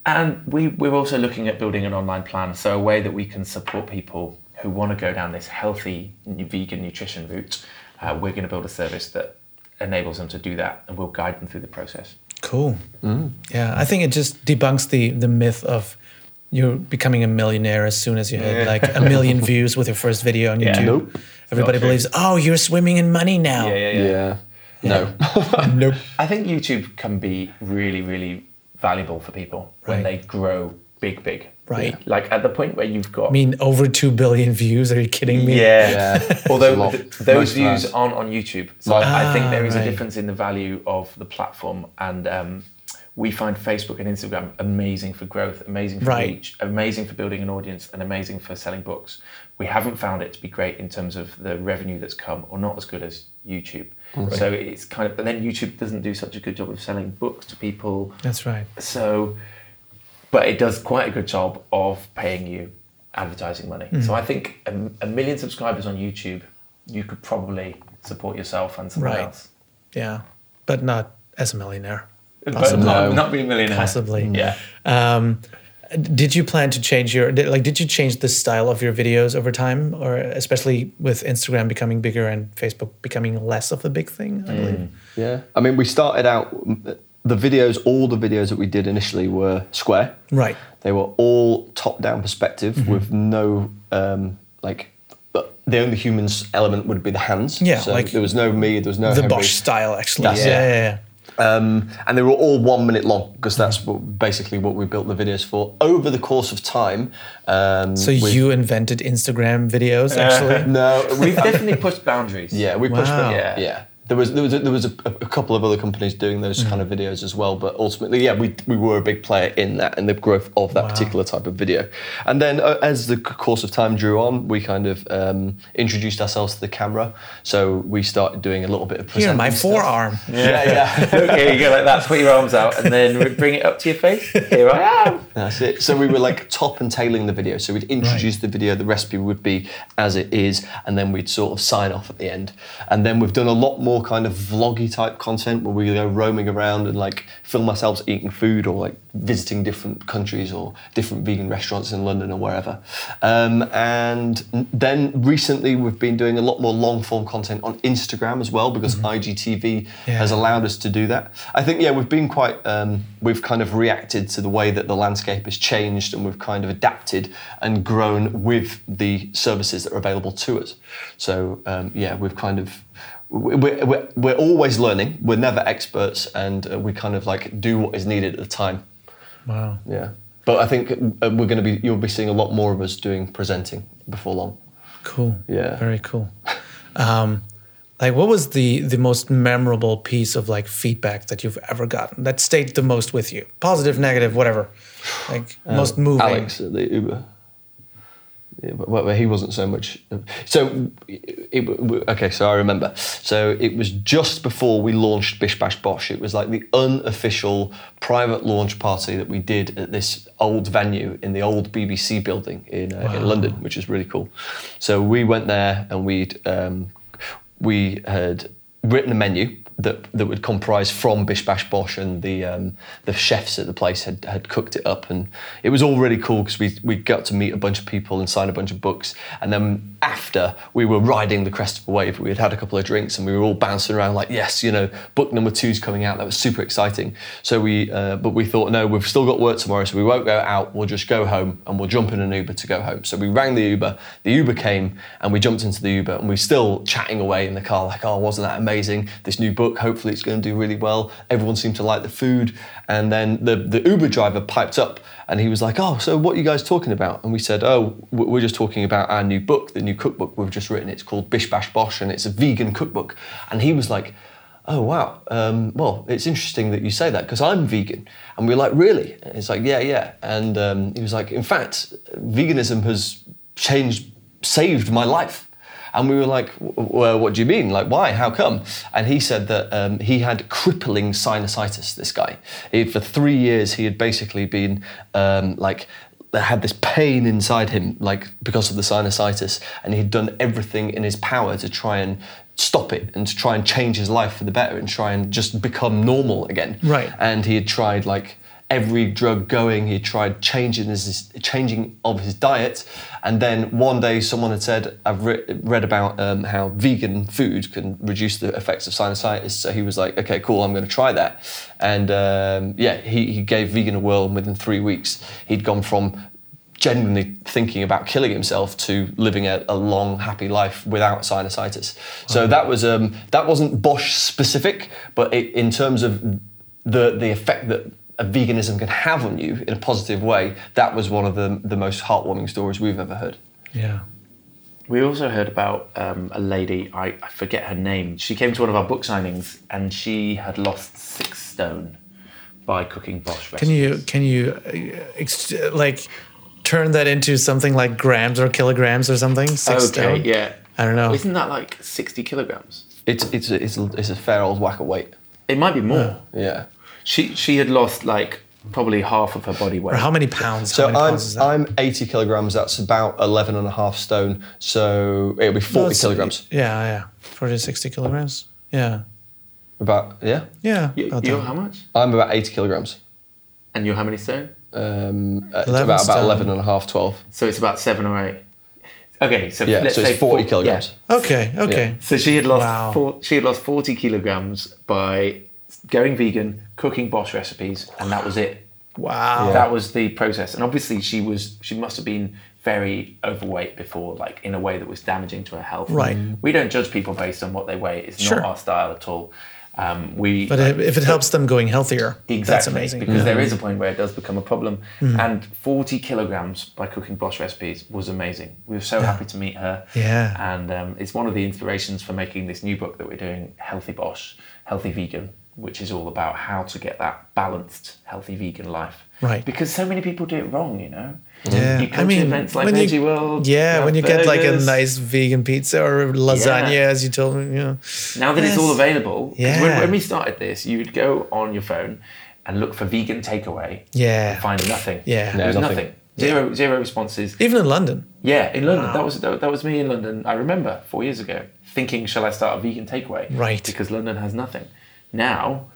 And we, we're also looking at building an online plan, so a way that we can support people who want to go down this healthy vegan nutrition route. Uh, we're going to build a service that enables them to do that, and we'll guide them through the process. Cool. Mm. Yeah, I think it just debunks the the myth of you're becoming a millionaire as soon as you hit like a million views with your first video on YouTube. Nope. Everybody Not true. believes, oh, you're swimming in money now. Yeah. No. Nope. I think YouTube can be really, really valuable for people when Right. they grow big, big. Right. Like at the point where you've got. I mean, over two billion views. Are you kidding me? Yeah. Yeah. Although It's a lot. th- those Most views fans. aren't on YouTube, so Right. I think there is Ah, a difference in the value of the platform, and um, we find Facebook and Instagram amazing for growth, amazing for Right. reach, amazing for building an audience, and amazing for selling books. We haven't found it to be great in terms of the revenue that's come, or not as good as YouTube. So it's kind of, but then YouTube doesn't do such a good job of selling books to people. That's right. So, but it does quite a good job of paying you advertising money. So I think a, a million subscribers on YouTube, you could probably support yourself and someone Right. else. Yeah, but not as a millionaire. But Possibly. not, not be a millionaire. Possibly. Yeah. Um, did you plan to change your did, like? Did you change the style of your videos over time, or especially with Instagram becoming bigger and Facebook becoming less of a big thing? I believe. Yeah. I mean, we started out, the videos, all the videos that we did initially were square. Right. They were all top down perspective Mm-hmm. with no, um, like, but the only humans element would be the hands. Yeah, So like there was no me, there was no the Henry. Bosh style, actually. That's yeah, it. yeah, yeah. Um, and they were all one minute long because that's what, basically what we built the videos for. Over the course of time, um, So we- you invented Instagram videos, actually. no, we We've definitely pushed boundaries. Yeah, we pushed. Wow. it. Yeah, yeah. There was there was a, there was a, a couple of other companies doing those kind of videos as well, but ultimately, yeah, we we were a big player in that and the growth of that Wow. particular type of video. And then uh, as the course of time drew on, we kind of um, introduced ourselves to the camera. So we started doing a little bit of Here, my stuff. forearm. Yeah, yeah. okay, you go like that, put your arms out, and then bring it up to your face. Here I am. That's it. So we were like top and tailing the video. So we'd introduce the video, the recipe would be as it is, and then we'd sort of sign off at the end. And then we've done a lot more kind of vloggy type content where we go roaming around and like film ourselves eating food or like visiting different countries or different vegan restaurants in London or wherever. Um, and then recently we've been doing a lot more long form content on Instagram as well because IGTV Yeah. has allowed us to do that. I think yeah, we've been quite um, we've kind of reacted to the way that the landscape has changed, and we've kind of adapted and grown with the services that are available to us. So um, yeah, we've kind of we're, we're, we're always learning. We're never experts, and uh, we kind of like do what is needed at the time. Wow. Yeah, but I think uh, we're going to be you'll be seeing a lot more of us doing presenting before long. Cool. Yeah. Very cool. Um, like, what was the the most memorable piece of like feedback that you've ever gotten that stayed the most with you? Positive, negative, whatever. Like most moving. Alex at the Uber. Well, he wasn't so much. So, it, okay, so I remember. So it was just before we launched Bish Bash Bosh. It was like the unofficial private launch party that we did at this old venue in the old BBC building in uh, in London, which is really cool. So we went there and we'd um, we had written a menu that that would comprise from Bish Bash Bosh and the um, the chefs at the place had, had cooked it up. And it was all really cool because we we got to meet a bunch of people and sign a bunch of books. And then after we were riding the crest of a wave. We had had a couple of drinks and we were all bouncing around like yes you know book number two's coming out. That was super exciting. So we uh, but we thought no we've still got work tomorrow so we won't go out. We'll just go home and we'll jump in an Uber to go home. So we rang the Uber. The Uber came and we jumped into the Uber and we were still chatting away in the car like oh wasn't that amazing? This new book hopefully it's going to do really well. Everyone seemed to like the food. And then the, the Uber driver piped up and he was like oh so what are you guys talking about? And we said oh we're just talking about our new book the new cookbook we've just written. It's called Bish Bash Bosh and it's a vegan cookbook. And he was like oh wow. Um, well it's interesting that you say that because i'm vegan. And we are like really? And it's like yeah yeah. And um, he was like in fact veganism has changed saved my life and we were like well what do you mean? Like why? How come? And he said that um, he had crippling sinusitis this guy. He, for three years he had basically been um, like had this pain inside him, like because of the sinusitis, and he'd done everything in his power to try and stop it and to try and change his life for the better and try and just become normal again. Right. And he had tried like every drug going. He tried changing his changing of his diet, and then one day someone had said, "I've re- read about um, how vegan food can reduce the effects of sinusitis." So he was like, "Okay, cool, I'm going to try that." And um, yeah, he, he gave vegan a whirl, and within three weeks, he'd gone from genuinely thinking about killing himself to living a, a long, happy life without sinusitis. So that was um, that wasn't Bosh specific, but it, in terms of the the effect that a veganism can have on you in a positive way, that was one of the the most heartwarming stories we've ever heard. Yeah. We also heard about um, a lady, I, I forget her name. She came to one of our book signings and she had lost six stone by cooking Bosh recipes. Can you can you uh, ex- like turn that into something like grams or kilograms or something? Six Okay, stone? yeah. I don't know. Isn't that like 60 kilograms? It's it's a, it's a, it's a fair old whack of weight. It might be more. Yeah. She she had lost like probably half of her body weight. Or how many pounds? So how many I'm pounds is that? I'm 80 kilograms. That's about 11 and a half stone. So it'll be 40 No, kilograms. Yeah, yeah. 40 60 kilograms. Yeah. About yeah. Yeah. You, you're that. how much? I'm about 80 kilograms. And you're how many stone? Um, uh, 11 about about stone. 11 and a half, 12. So it's about seven or eight. Okay, so Yeah. let's so say it's 40 four- kilograms. yeah. Okay, okay. So she had lost Wow. four, she had lost forty kilograms by going vegan, cooking Bosh recipes, and that was it. Wow. That was the process, and obviously she was she must have been very overweight before, like in a way that was damaging to her health. Right. We don't judge people based on what they weigh. It's Sure. not our style at all. Um, we But if if it helps them going healthier, Exactly, that's amazing. because Yeah. there is a point where it does become a problem. And 40 kilograms by cooking Bosh recipes was amazing. We were so happy to meet her. Yeah. And um, it's one of the inspirations for making this new book that we're doing, Healthy Bosh, Healthy Vegan, which is all about how to get that balanced, healthy vegan life. Right. Because so many people do it wrong, you know? Yeah, You come to events like when Veggie you, World, Yeah, when you have get like a nice vegan pizza or lasagna, Yeah. as you told me, you know. Now that it's all available, Yeah. when, when we started this, you would go on your phone and look for vegan takeaway Yeah. and find nothing. Yeah. There was No, nothing. nothing. Zero, zero responses. Even in London. Yeah, in London. That was that, that was me in London. I remember four years ago thinking, shall I start a vegan takeaway? Right. Because London has nothing. Now,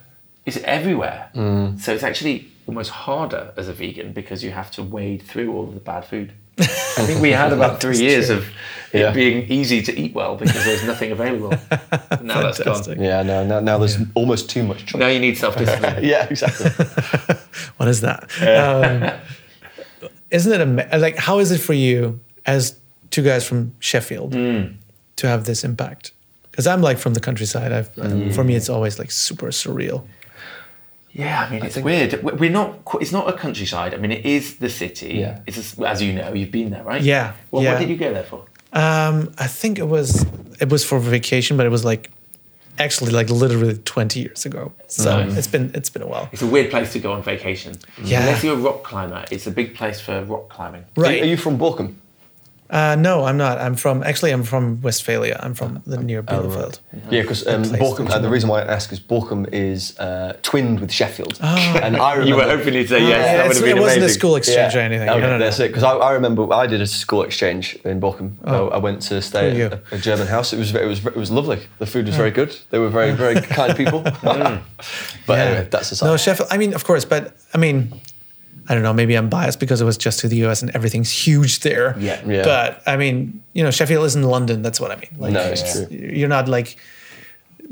it's everywhere. Mm. So it's actually almost harder as a vegan because you have to wade through all of the bad food. I think we had about three years of it Yeah. being easy to eat well because there's nothing available. now that's gone. Yeah, no, now, now there's almost too much choice. Now you need self discipline. Yeah, exactly. What is that? Um, isn't it ama- like how is it for you as two guys from Sheffield Mm. to have this impact? Because I'm like from the countryside. I've, Mm. For me, it's always like super surreal. Yeah, I mean, it's weird. We- We're not. It's not a countryside. I mean, it is the city. Yeah. It's a s as you know, you've been there, right? Yeah, Well, yeah. what did you go there for? Um, I think it was it was for vacation, but it was like actually like literally 20 years ago. So Nice. it's been it's been a while. It's a weird place to go on vacation. Yeah. Unless you're a rock climber, it's a big place for rock climbing. Right. Are you from Bochum? Uh, no, I'm not. I'm from actually I'm from Westphalia. I'm from the near Bielefeld. Yeah, because um, Bochum. that Uh, the reason why I ask is Bochum is uh, twinned with Sheffield, Oh. and I remember. You were hoping you'd say yes. Yeah, that would it's- have been it wasn't a school exchange or anything. Okay, no, no, no. that's it. Because I, I remember I did a school exchange in Bochum. I, I went to stay at a, a German house. It was it was it was lovely. The food was very good. They were very very kind people. but anyway, that's aside. No, Sheffield. I mean, of course, but I mean, I don't know. Maybe I'm biased because it was just to the US and everything's huge there. Yeah. Yeah. But I mean, you know, Sheffield is in London. That's what I mean. Like, No, it's true. You're not like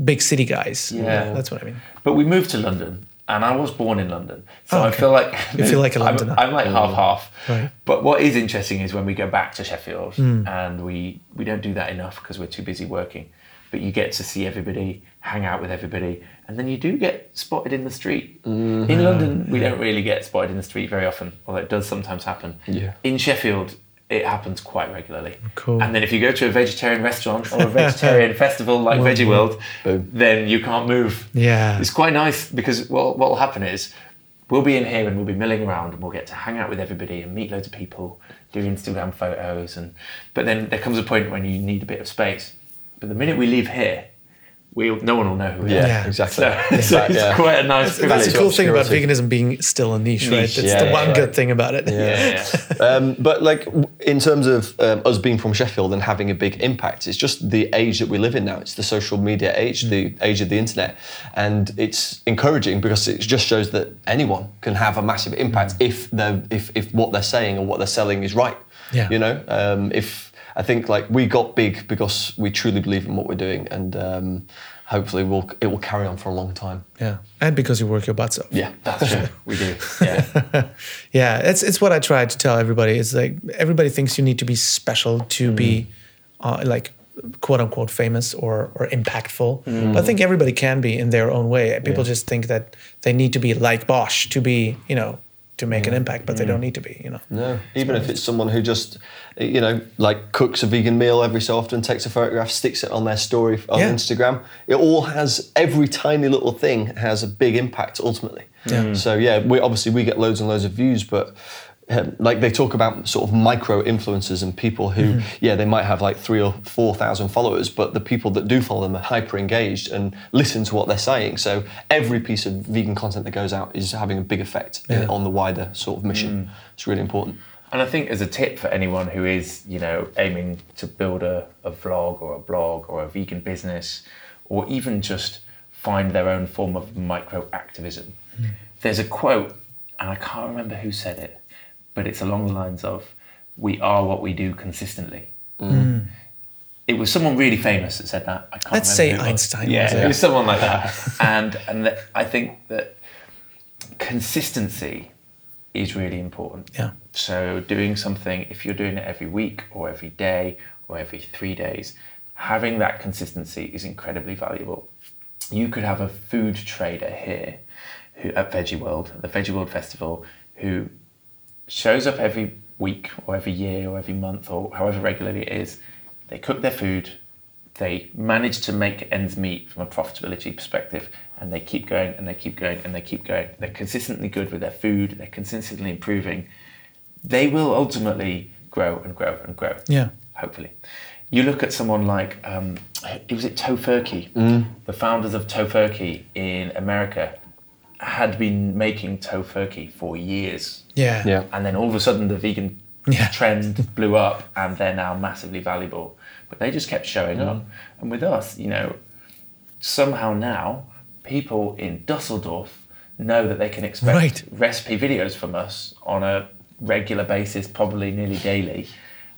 big city guys. Yeah. That's what I mean. But we moved to London, and I was born in London, so Oh, I feel like You feel like a I'm- Londoner. I'm, like half half. Right. But what is interesting is when we go back to Sheffield, Hmm. and we we don't do that enough because we're too busy working. But you get to see everybody, hang out with everybody, and then you do get spotted in the street. Mm-hmm. In London, we don't really get spotted in the street very often, although it does sometimes happen. Yeah. In Sheffield, it happens quite regularly. Cool. And then if you go to a vegetarian restaurant or a vegetarian festival like Veggie World, Boom. then you can't move. Yeah. It's quite nice because what what will happen is we'll be in here and we'll be milling around and we'll get to hang out with everybody and meet loads of people, do Instagram photos and but then there comes a point when you need a bit of space. But the minute we leave here, we'll no one will know who we yeah, are. Yeah. exactly. So, so it's Yeah. quite a nice That's the privilege. cool thing about veganism being still a niche, right? Niche, That's yeah, the one yeah. good thing about it. Yeah, yeah. um, but like in terms of um, us being from Sheffield and having a big impact, it's just the age that we live in now. It's the social media age, the age of the internet, and it's encouraging because it just shows that anyone can have a massive impact if they if if what they're saying or what they're selling is right. Yeah. You know, um, if I think like we got big because we truly believe in what we're doing, and um, hopefully we'll it will carry on for a long time. Yeah. And because you work your butts off. Yeah, That's true. We do. Yeah. Yeah, it's it's what I try to tell everybody. It's like everybody thinks you need to be special to be uh, like quote unquote famous or or impactful. But I think everybody can be in their own way. People just think that they need to be like Bosh to be, you know, to make an mm. impact, but they don't mm. need to be, you know. No, even if it's someone who just, you know, like cooks a vegan meal every so often, takes a photograph, sticks it on their story on Yeah. Instagram. It all has every tiny little thing has a big impact ultimately. Yeah. So yeah, we obviously we get loads and loads of views, but um, like they talk about sort of micro influencers and people who, Mm-hmm. yeah, they might have like three or four thousand followers, but the people that do follow them are hyper engaged and listen to what they're saying. So every piece of vegan content that goes out is having a big effect uh, Yeah. on the wider sort of mission. It's really important. And I think as a tip for anyone who is, you know, aiming to build a, a vlog or a blog or a vegan business, or even just find their own form of micro activism, there's a quote, and I can't remember who said it, but it's along the lines of, "We are what we do consistently." Mm. It was someone really famous that said that. I can't Let's say. Einstein, Yeah, it? it was someone like that. and and that I think that consistency is really important. Yeah. So doing something, if you're doing it every week or every day or every three days, having that consistency is incredibly valuable. You could have a food trader here who at Veggie World, the Veggie World Festival, who shows up every week or every year or every month or however regularly it is. They cook their food, they manage to make ends meet from a profitability perspective, and they keep going and they keep going and they keep going. They're consistently good with their food, they're consistently improving. They will ultimately grow and grow and grow. Yeah. Hopefully. You look at someone like, um, it was it Tofurky? The founders of Tofurky in America had been making Tofurky for years Yeah. Yeah. and then all of a sudden the vegan Yeah. trend blew up and they're now massively valuable but they just kept showing mm. up and with us you know somehow now people in dusseldorf know that they can expect Right. recipe videos from us on a regular basis probably nearly daily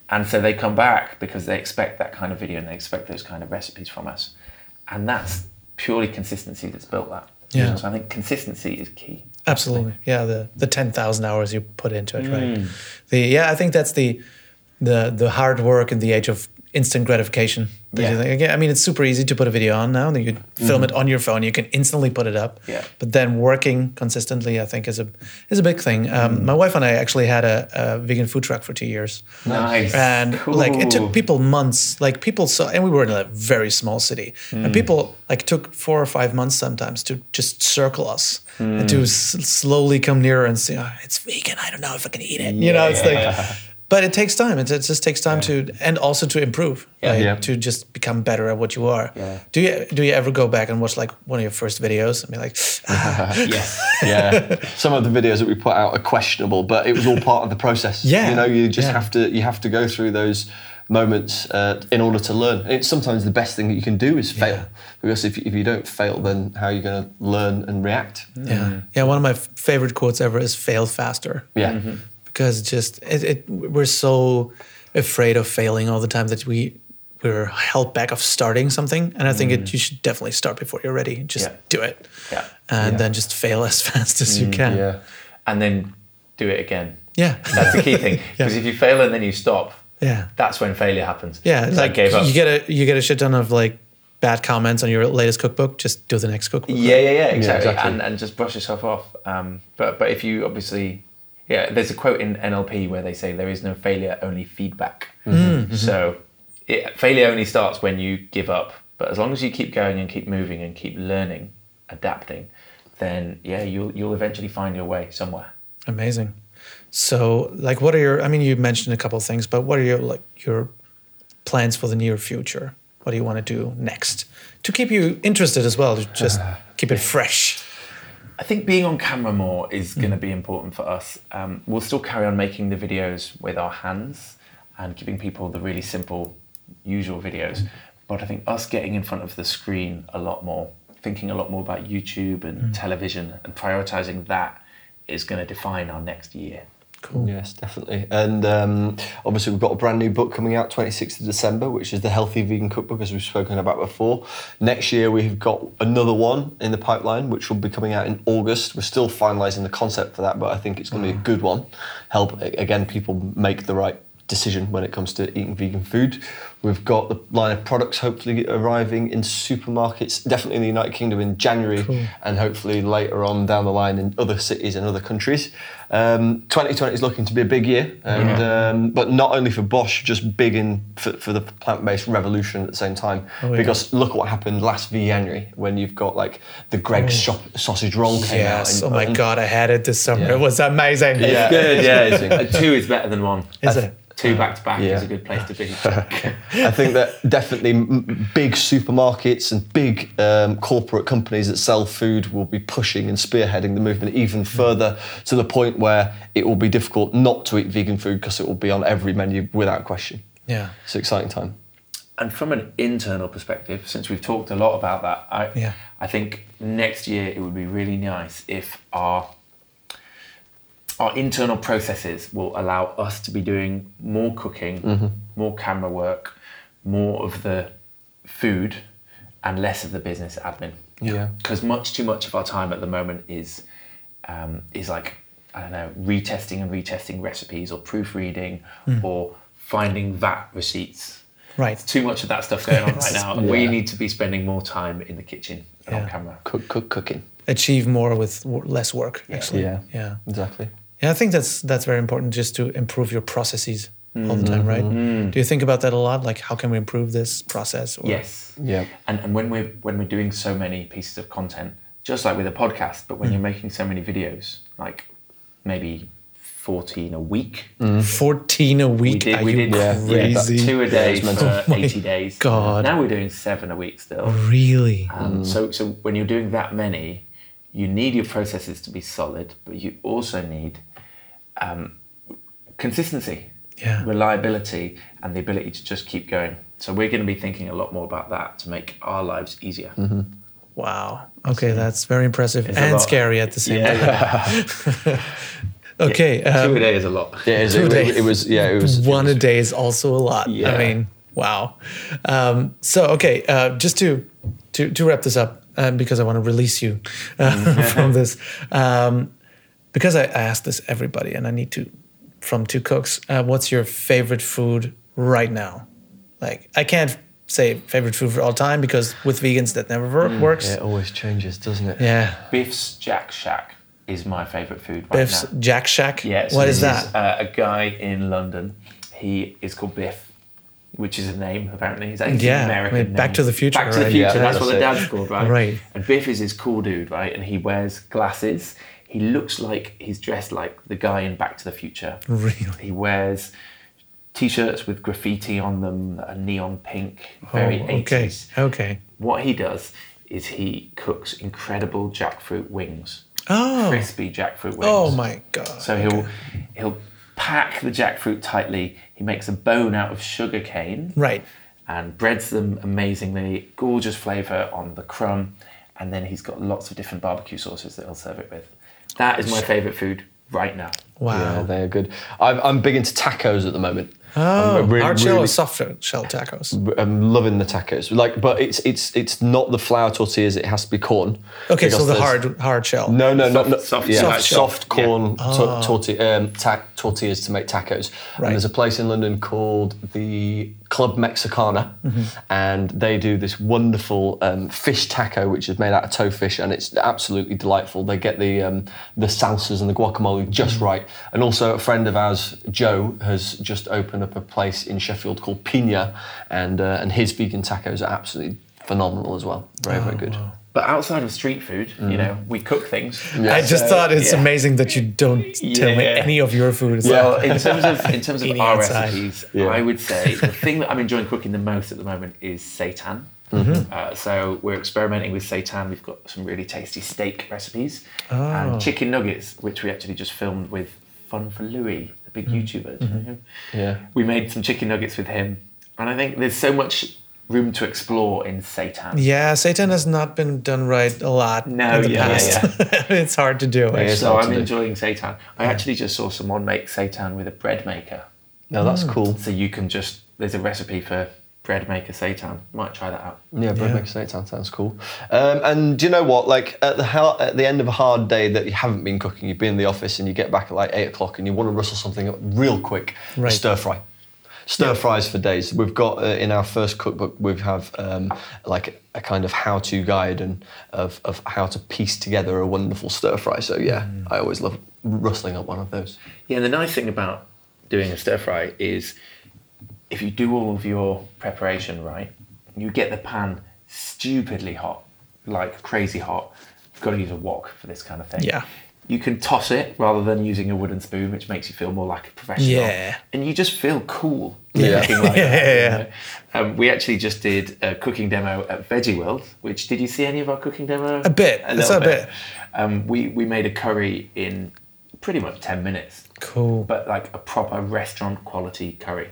and so they come back because they expect that kind of video and they expect those kind of recipes from us and that's purely consistency that's built that Yeah. so i think consistency is key Absolutely. Yeah, the the ten thousand hours you put into it, Mm. right? The yeah, I think that's the the the hard work in the age of instant gratification. Yeah. I mean, it's super easy to put a video on now. And you film it on your phone. You can instantly put it up. Mm-hmm. Yeah. But then working consistently, I think, is a is a big thing. Um, Mm. My wife and I actually had a, a vegan food truck for two years. nice and like it took people months like people saw and we were in a very small city Hmm. and people like took four or five months sometimes to just circle us and Hmm. to s- slowly come nearer and say oh, it's vegan i don't know if i can eat it you know it's like but it takes time it, it just takes time to and also to improve Yeah. right? Yeah. to just become better at what you are Yeah. do you do you ever go back and watch like one of your first videos and be like yes yeah some of the videos that we put out are questionable but it was all part of the process Yeah. you know you just Yeah. have to you have to go through those moments uh, in order to learn it's sometimes the best thing that you can do is fail Yeah. because if, if you don't fail then how are you going to learn and react Yeah, yeah. One of my f- favorite quotes ever is "fail faster." yeah because just it, it we're so afraid of failing all the time that we we're held back of starting something, and I think it, you should definitely start before you're ready. Just Yeah. do it, Yeah. and Yeah. then just fail as fast as you can. yeah and then do it again. yeah, That's the key thing. Because if you fail and then you stop, yeah. that's when failure happens. Yeah, So like gave up. you get a you get a shit ton of like bad comments on your latest cookbook. Just do the next cookbook. yeah, yeah, yeah, exactly. exactly. And, and just brush yourself off. Um, but but if you obviously, yeah, there's a quote in NLP where they say there is no failure, only feedback. Mm-hmm. So it, failure only starts when you give up. But as long as you keep going and keep moving and keep learning, adapting, then yeah, you'll you'll eventually find your way somewhere. Amazing. So, like, what are your? I mean, you mentioned a couple of things, but what are your like your plans for the near future? What do you want to do next to keep you interested as well? To just keep it fresh. I think being on camera more is Mm. going to be important for us. Um, we'll still carry on making the videos with our hands and giving people the really simple, usual videos. But I think us getting in front of the screen a lot more, thinking a lot more about YouTube and Mm. television and prioritizing that is going to define our next year. Cool. Yes, definitely. And um, obviously, we've got a brand new book coming out 26th of December, which is the Healthy Vegan Cookbook, as we've spoken about before. Next year, we've got another one in the pipeline, which will be coming out in August. We're still finalising the concept for that, but I think it's going to be a good one. Help, again, people make the right decision when it comes to eating vegan food. We've got the line of products hopefully arriving in supermarkets, definitely in the United Kingdom in January, and hopefully later on down the line in other cities and other countries. Um, 2020 is looking to be a big year, and um, but not only for Bosh, just big in for, for the plant-based revolution at the same time. Oh, yeah. Because look what happened last January when you've got like the Greggs shop, sausage roll came out. Yes. and- Oh my and- God, I had it this summer. Yeah. It was amazing. Yeah. Good, yeah. Amazing. Two is better than one. Is it? Two back to back Yeah. is a good place to be. I think that definitely big supermarkets and big um, corporate companies that sell food will be pushing and spearheading the movement even further to the point where it will be difficult not to eat vegan food because it will be on every menu without question. Yeah. It's an exciting time. And from an internal perspective, since we've talked a lot about that, I, Yeah. I think next year it would be really nice if our our internal processes will allow us to be doing more cooking, more camera work, more of the food, and less of the business admin. Yeah. Because much too much of our time at the moment is um, is like I don't know retesting and retesting recipes or proofreading or finding VAT receipts Right. too much of that stuff going on right now. and We need to be spending more time in the kitchen and on camera. Cook, cook, cooking. Achieve more with less work, actually. Yeah. Yeah. Exactly. Yeah, I think that's that's very important just to improve your processes all the time, right? Mm-hmm. Do you think about that a lot? Like, how can we improve this process? Or, Yes. Yeah. And and when we're when we're doing so many pieces of content, just like with a podcast, but when Mm. you're making so many videos, like maybe fourteen a week. 14 a We week? did Are we you did yeah, crazy? two a day for Oh eighty days. God. Now we're doing seven a week still. Really? Um, So, so when you're doing that many, you need your processes to be solid, but you also need um, consistency, Yeah. reliability, and the ability to just keep going. So we're going to be thinking a lot more about that to make our lives easier. Wow. Okay, that's very impressive It's and scary at the same time. Yeah, Okay. two Um, a day is a lot. Yeah, it, Two it, days. it was. Yeah, it was. one a day is also a lot. I mean, wow. Um, so okay, uh, just to to to wrap this up, um, because I want to release you uh, from this, um, because I, I asked this everybody, and I need to from two cooks. Uh, what's your favorite food right now? Like, I can't say favorite food for all time because with vegans that never wor- works. Yeah, it always changes, doesn't it? Yeah. Biff's Jack Shack is my favourite food right Biff's now. Jack Shack. Yeah, so what is this that? uh, a guy in London. He is called Biff, which is a name apparently. He's like, Yeah, an I American mean, Back name. to the Future, Back to the right? Future. Yeah, that's what the dad's called, right? Right. And Biff is his cool dude, right? And he wears glasses. He looks like he's dressed like the guy in Back to the Future. Really? He wears t-shirts with graffiti on them, a neon pink, very oh, okay. 80s. Okay. What he does is he cooks incredible jackfruit wings, Oh. crispy jackfruit oh wings. Oh my god. So he'll he'll pack the jackfruit tightly. He makes a bone out of sugar cane Right. and breads them amazingly. Gorgeous flavour on the crumb, and then he's got lots of different barbecue sauces that he'll serve it with. That is my favourite food right now. Wow. Yeah, they are good. I'm, I'm big into tacos at the moment. Oh, I'm really- hard shell really- or soft shell tacos? I'm loving the tacos. Like, but it's it's it's not the flour tortillas. It has to be corn. Okay, so the hard hard shell. No, no, Soft- not, not soft yeah, shell. soft, Yeah. corn Ah. to- torti- um, ta- tortillas to make tacos. Right. And there's a place in London called the Club Mexicana, Mm-hmm. and they do this wonderful um, fish taco, which is made out of Tofish, and it's absolutely delightful. They get the um, the salsas and the guacamole just Mm-hmm. right. And also, a friend of ours, Joe, has just opened up a place in Sheffield called Pina, and uh, and his vegan tacos are absolutely phenomenal as well. Very, Oh, very good. But outside of street food, you know, we cook things. Yeah. I just So, thought it's yeah. amazing that you don't tell me Yeah. any of your food. is Well, like- in terms of in terms of our outside. recipes, Yeah. I would say the thing that I'm enjoying cooking the most at the moment is seitan. Mm-hmm. Uh, so we're experimenting with seitan. We've got some really tasty steak recipes Oh. and chicken nuggets, which we actually just filmed with FunForLouis, the big Mm-hmm. YouTuber. do you know? Yeah. We made some chicken nuggets with him, and I think there's so much room to explore in seitan. yeah, seitan has not been done right a lot No, in the yeah, past. it's hard to do. actually. So I'm to do. enjoying seitan. I actually just saw someone make seitan with a bread maker. No, that's Mm. cool. So you can just there's a recipe for bread maker seitan. Might try that out. Yeah, bread Yeah. makes sense. Sounds, sounds cool. Um, and do you know what? Like at the hel- at the end of a hard day that you haven't been cooking, you've been in the office and you get back at like eight o'clock and you want to rustle something up real quick. Right. Stir fry. Stir fries for days. We've got uh, in our first cookbook, we have um, like a kind of how-to guide and of, of how to piece together a wonderful stir fry. So yeah, I always love rustling up one of those. Yeah, and the nice thing about doing a stir fry is if you do all of your preparation right, you get the pan stupidly hot, like crazy hot. You've got to use a wok for this kind of thing. Yeah. You can toss it rather than using a wooden spoon, which makes you feel more like a professional. Yeah. And you just feel cool. Yeah. like Yeah, that, yeah, you know? Um, we actually just did a cooking demo at Veggie World, which did you see any of our cooking demo? A bit. It's little a bit. Um, we, we made a curry in pretty much 10 minutes Cool. but like a proper restaurant quality curry.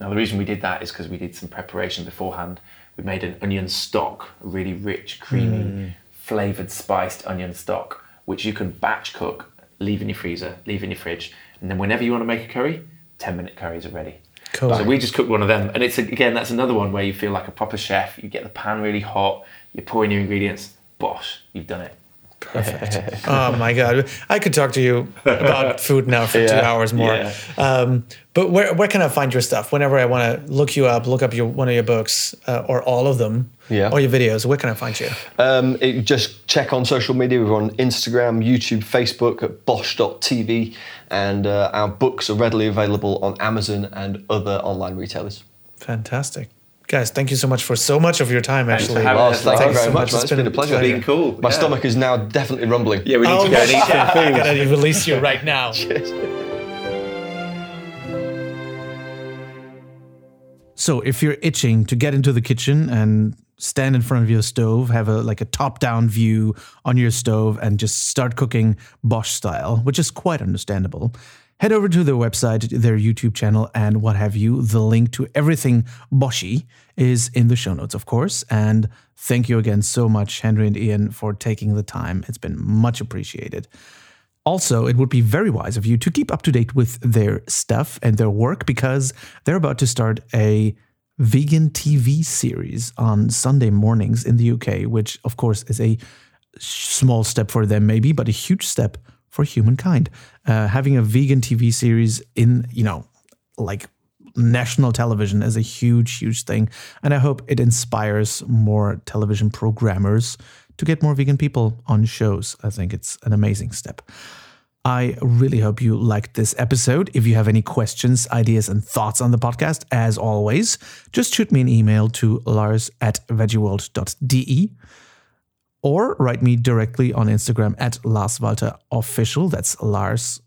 Now, the reason we did that is because we did some preparation beforehand. We made an onion stock, a really rich, creamy, flavored, spiced onion stock, which you can batch cook, leave in your freezer, leave in your fridge, and then whenever you want to make a curry, 10 minute curries are ready. Cool. So we just cooked one of them, and it's again that's another one where you feel like a proper chef. You get the pan really hot, you pour in your ingredients, bosh, you've done it. Perfect. oh my god, I could talk to you about food now for two hours more. Yeah. Um, but where where can I find your stuff? Whenever I want to look you up, look up your one of your books uh, or all of them, Yeah. or your videos, where can I find you? Um, it, just check on social media. We're on Instagram, YouTube, Facebook at bosh.tv, and uh, our books are readily available on Amazon and other online retailers. Fantastic, guys! Thank you so much for so much of your time. Actually, having Lars, us. thank you Thanks very so much. much. It's It's been a been- pleasure. Being cool. My yeah. stomach is now definitely rumbling. Yeah, we need Oh, to go and eat some yeah, food. I gotta release you right now. So if you're itching to get into the kitchen and stand in front of your stove, have a like a top-down view on your stove and just start cooking Bosh style, which is quite understandable. Head over to their website, their YouTube channel, and what have you. The link to everything Boschi is in the show notes, of course. And thank you again so much, Henry and Ian, for taking the time. It's been much appreciated. Also, it would be very wise of you to keep up to date with their stuff and their work because they're about to start a vegan TV series on Sunday mornings in the UK, which, of course, is a small step for them, maybe, but a huge step for humankind. Uh, having a vegan TV series in, you know, like national television is a huge, huge thing. And I hope it inspires more television programmers to get more vegan people on shows. I think it's an amazing step. I really hope you liked this episode. If you have any questions, ideas, and thoughts on the podcast, as always, just shoot me an email to lars at veggieworld.de or write me directly on Instagram at Lars Walther Official. That's Lars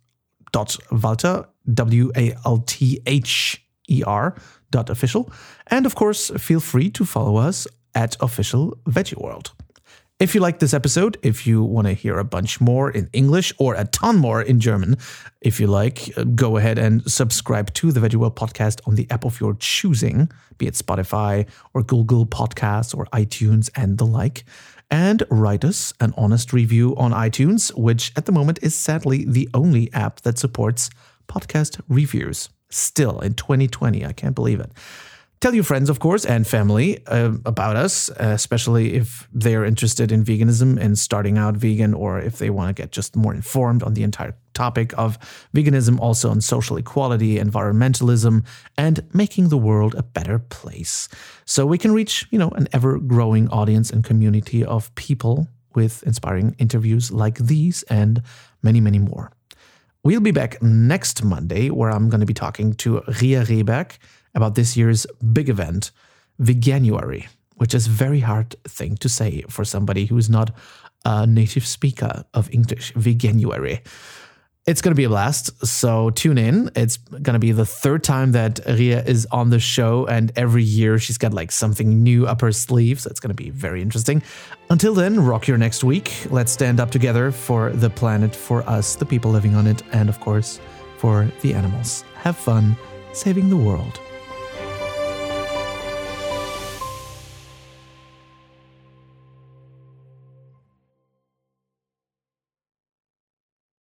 dot Walther, W A L T H E R dot official. And of course, feel free to follow us at Official Veggie World. If you like this episode, if you want to hear a bunch more in English or a ton more in German, if you like, go ahead and subscribe to the Veggie World podcast on the app of your choosing, be it Spotify or Google Podcasts or iTunes and the like. And write us an honest review on iTunes, which at the moment is sadly the only app that supports podcast reviews. Still in 2020, I can't believe it. Tell your friends, of course, and family uh, about us, especially if they're interested in veganism and starting out vegan, or if they want to get just more informed on the entire topic of veganism, also on social equality, environmentalism, and making the world a better place. So we can reach, you know, an ever growing audience and community of people with inspiring interviews like these and many, many more. We'll be back next Monday, where I'm going to be talking to Ria Rehberg about this year's big event, Veganuary, which is a very hard thing to say for somebody who is not a native speaker of English. Veganuary. It's going to be a blast. So tune in. It's going to be the third time that Ria is on the show, and every year she's got like something new up her sleeve. So it's going to be very interesting. Until then, rock your next week. Let's stand up together for the planet, for us, the people living on it, and of course, for the animals. Have fun saving the world.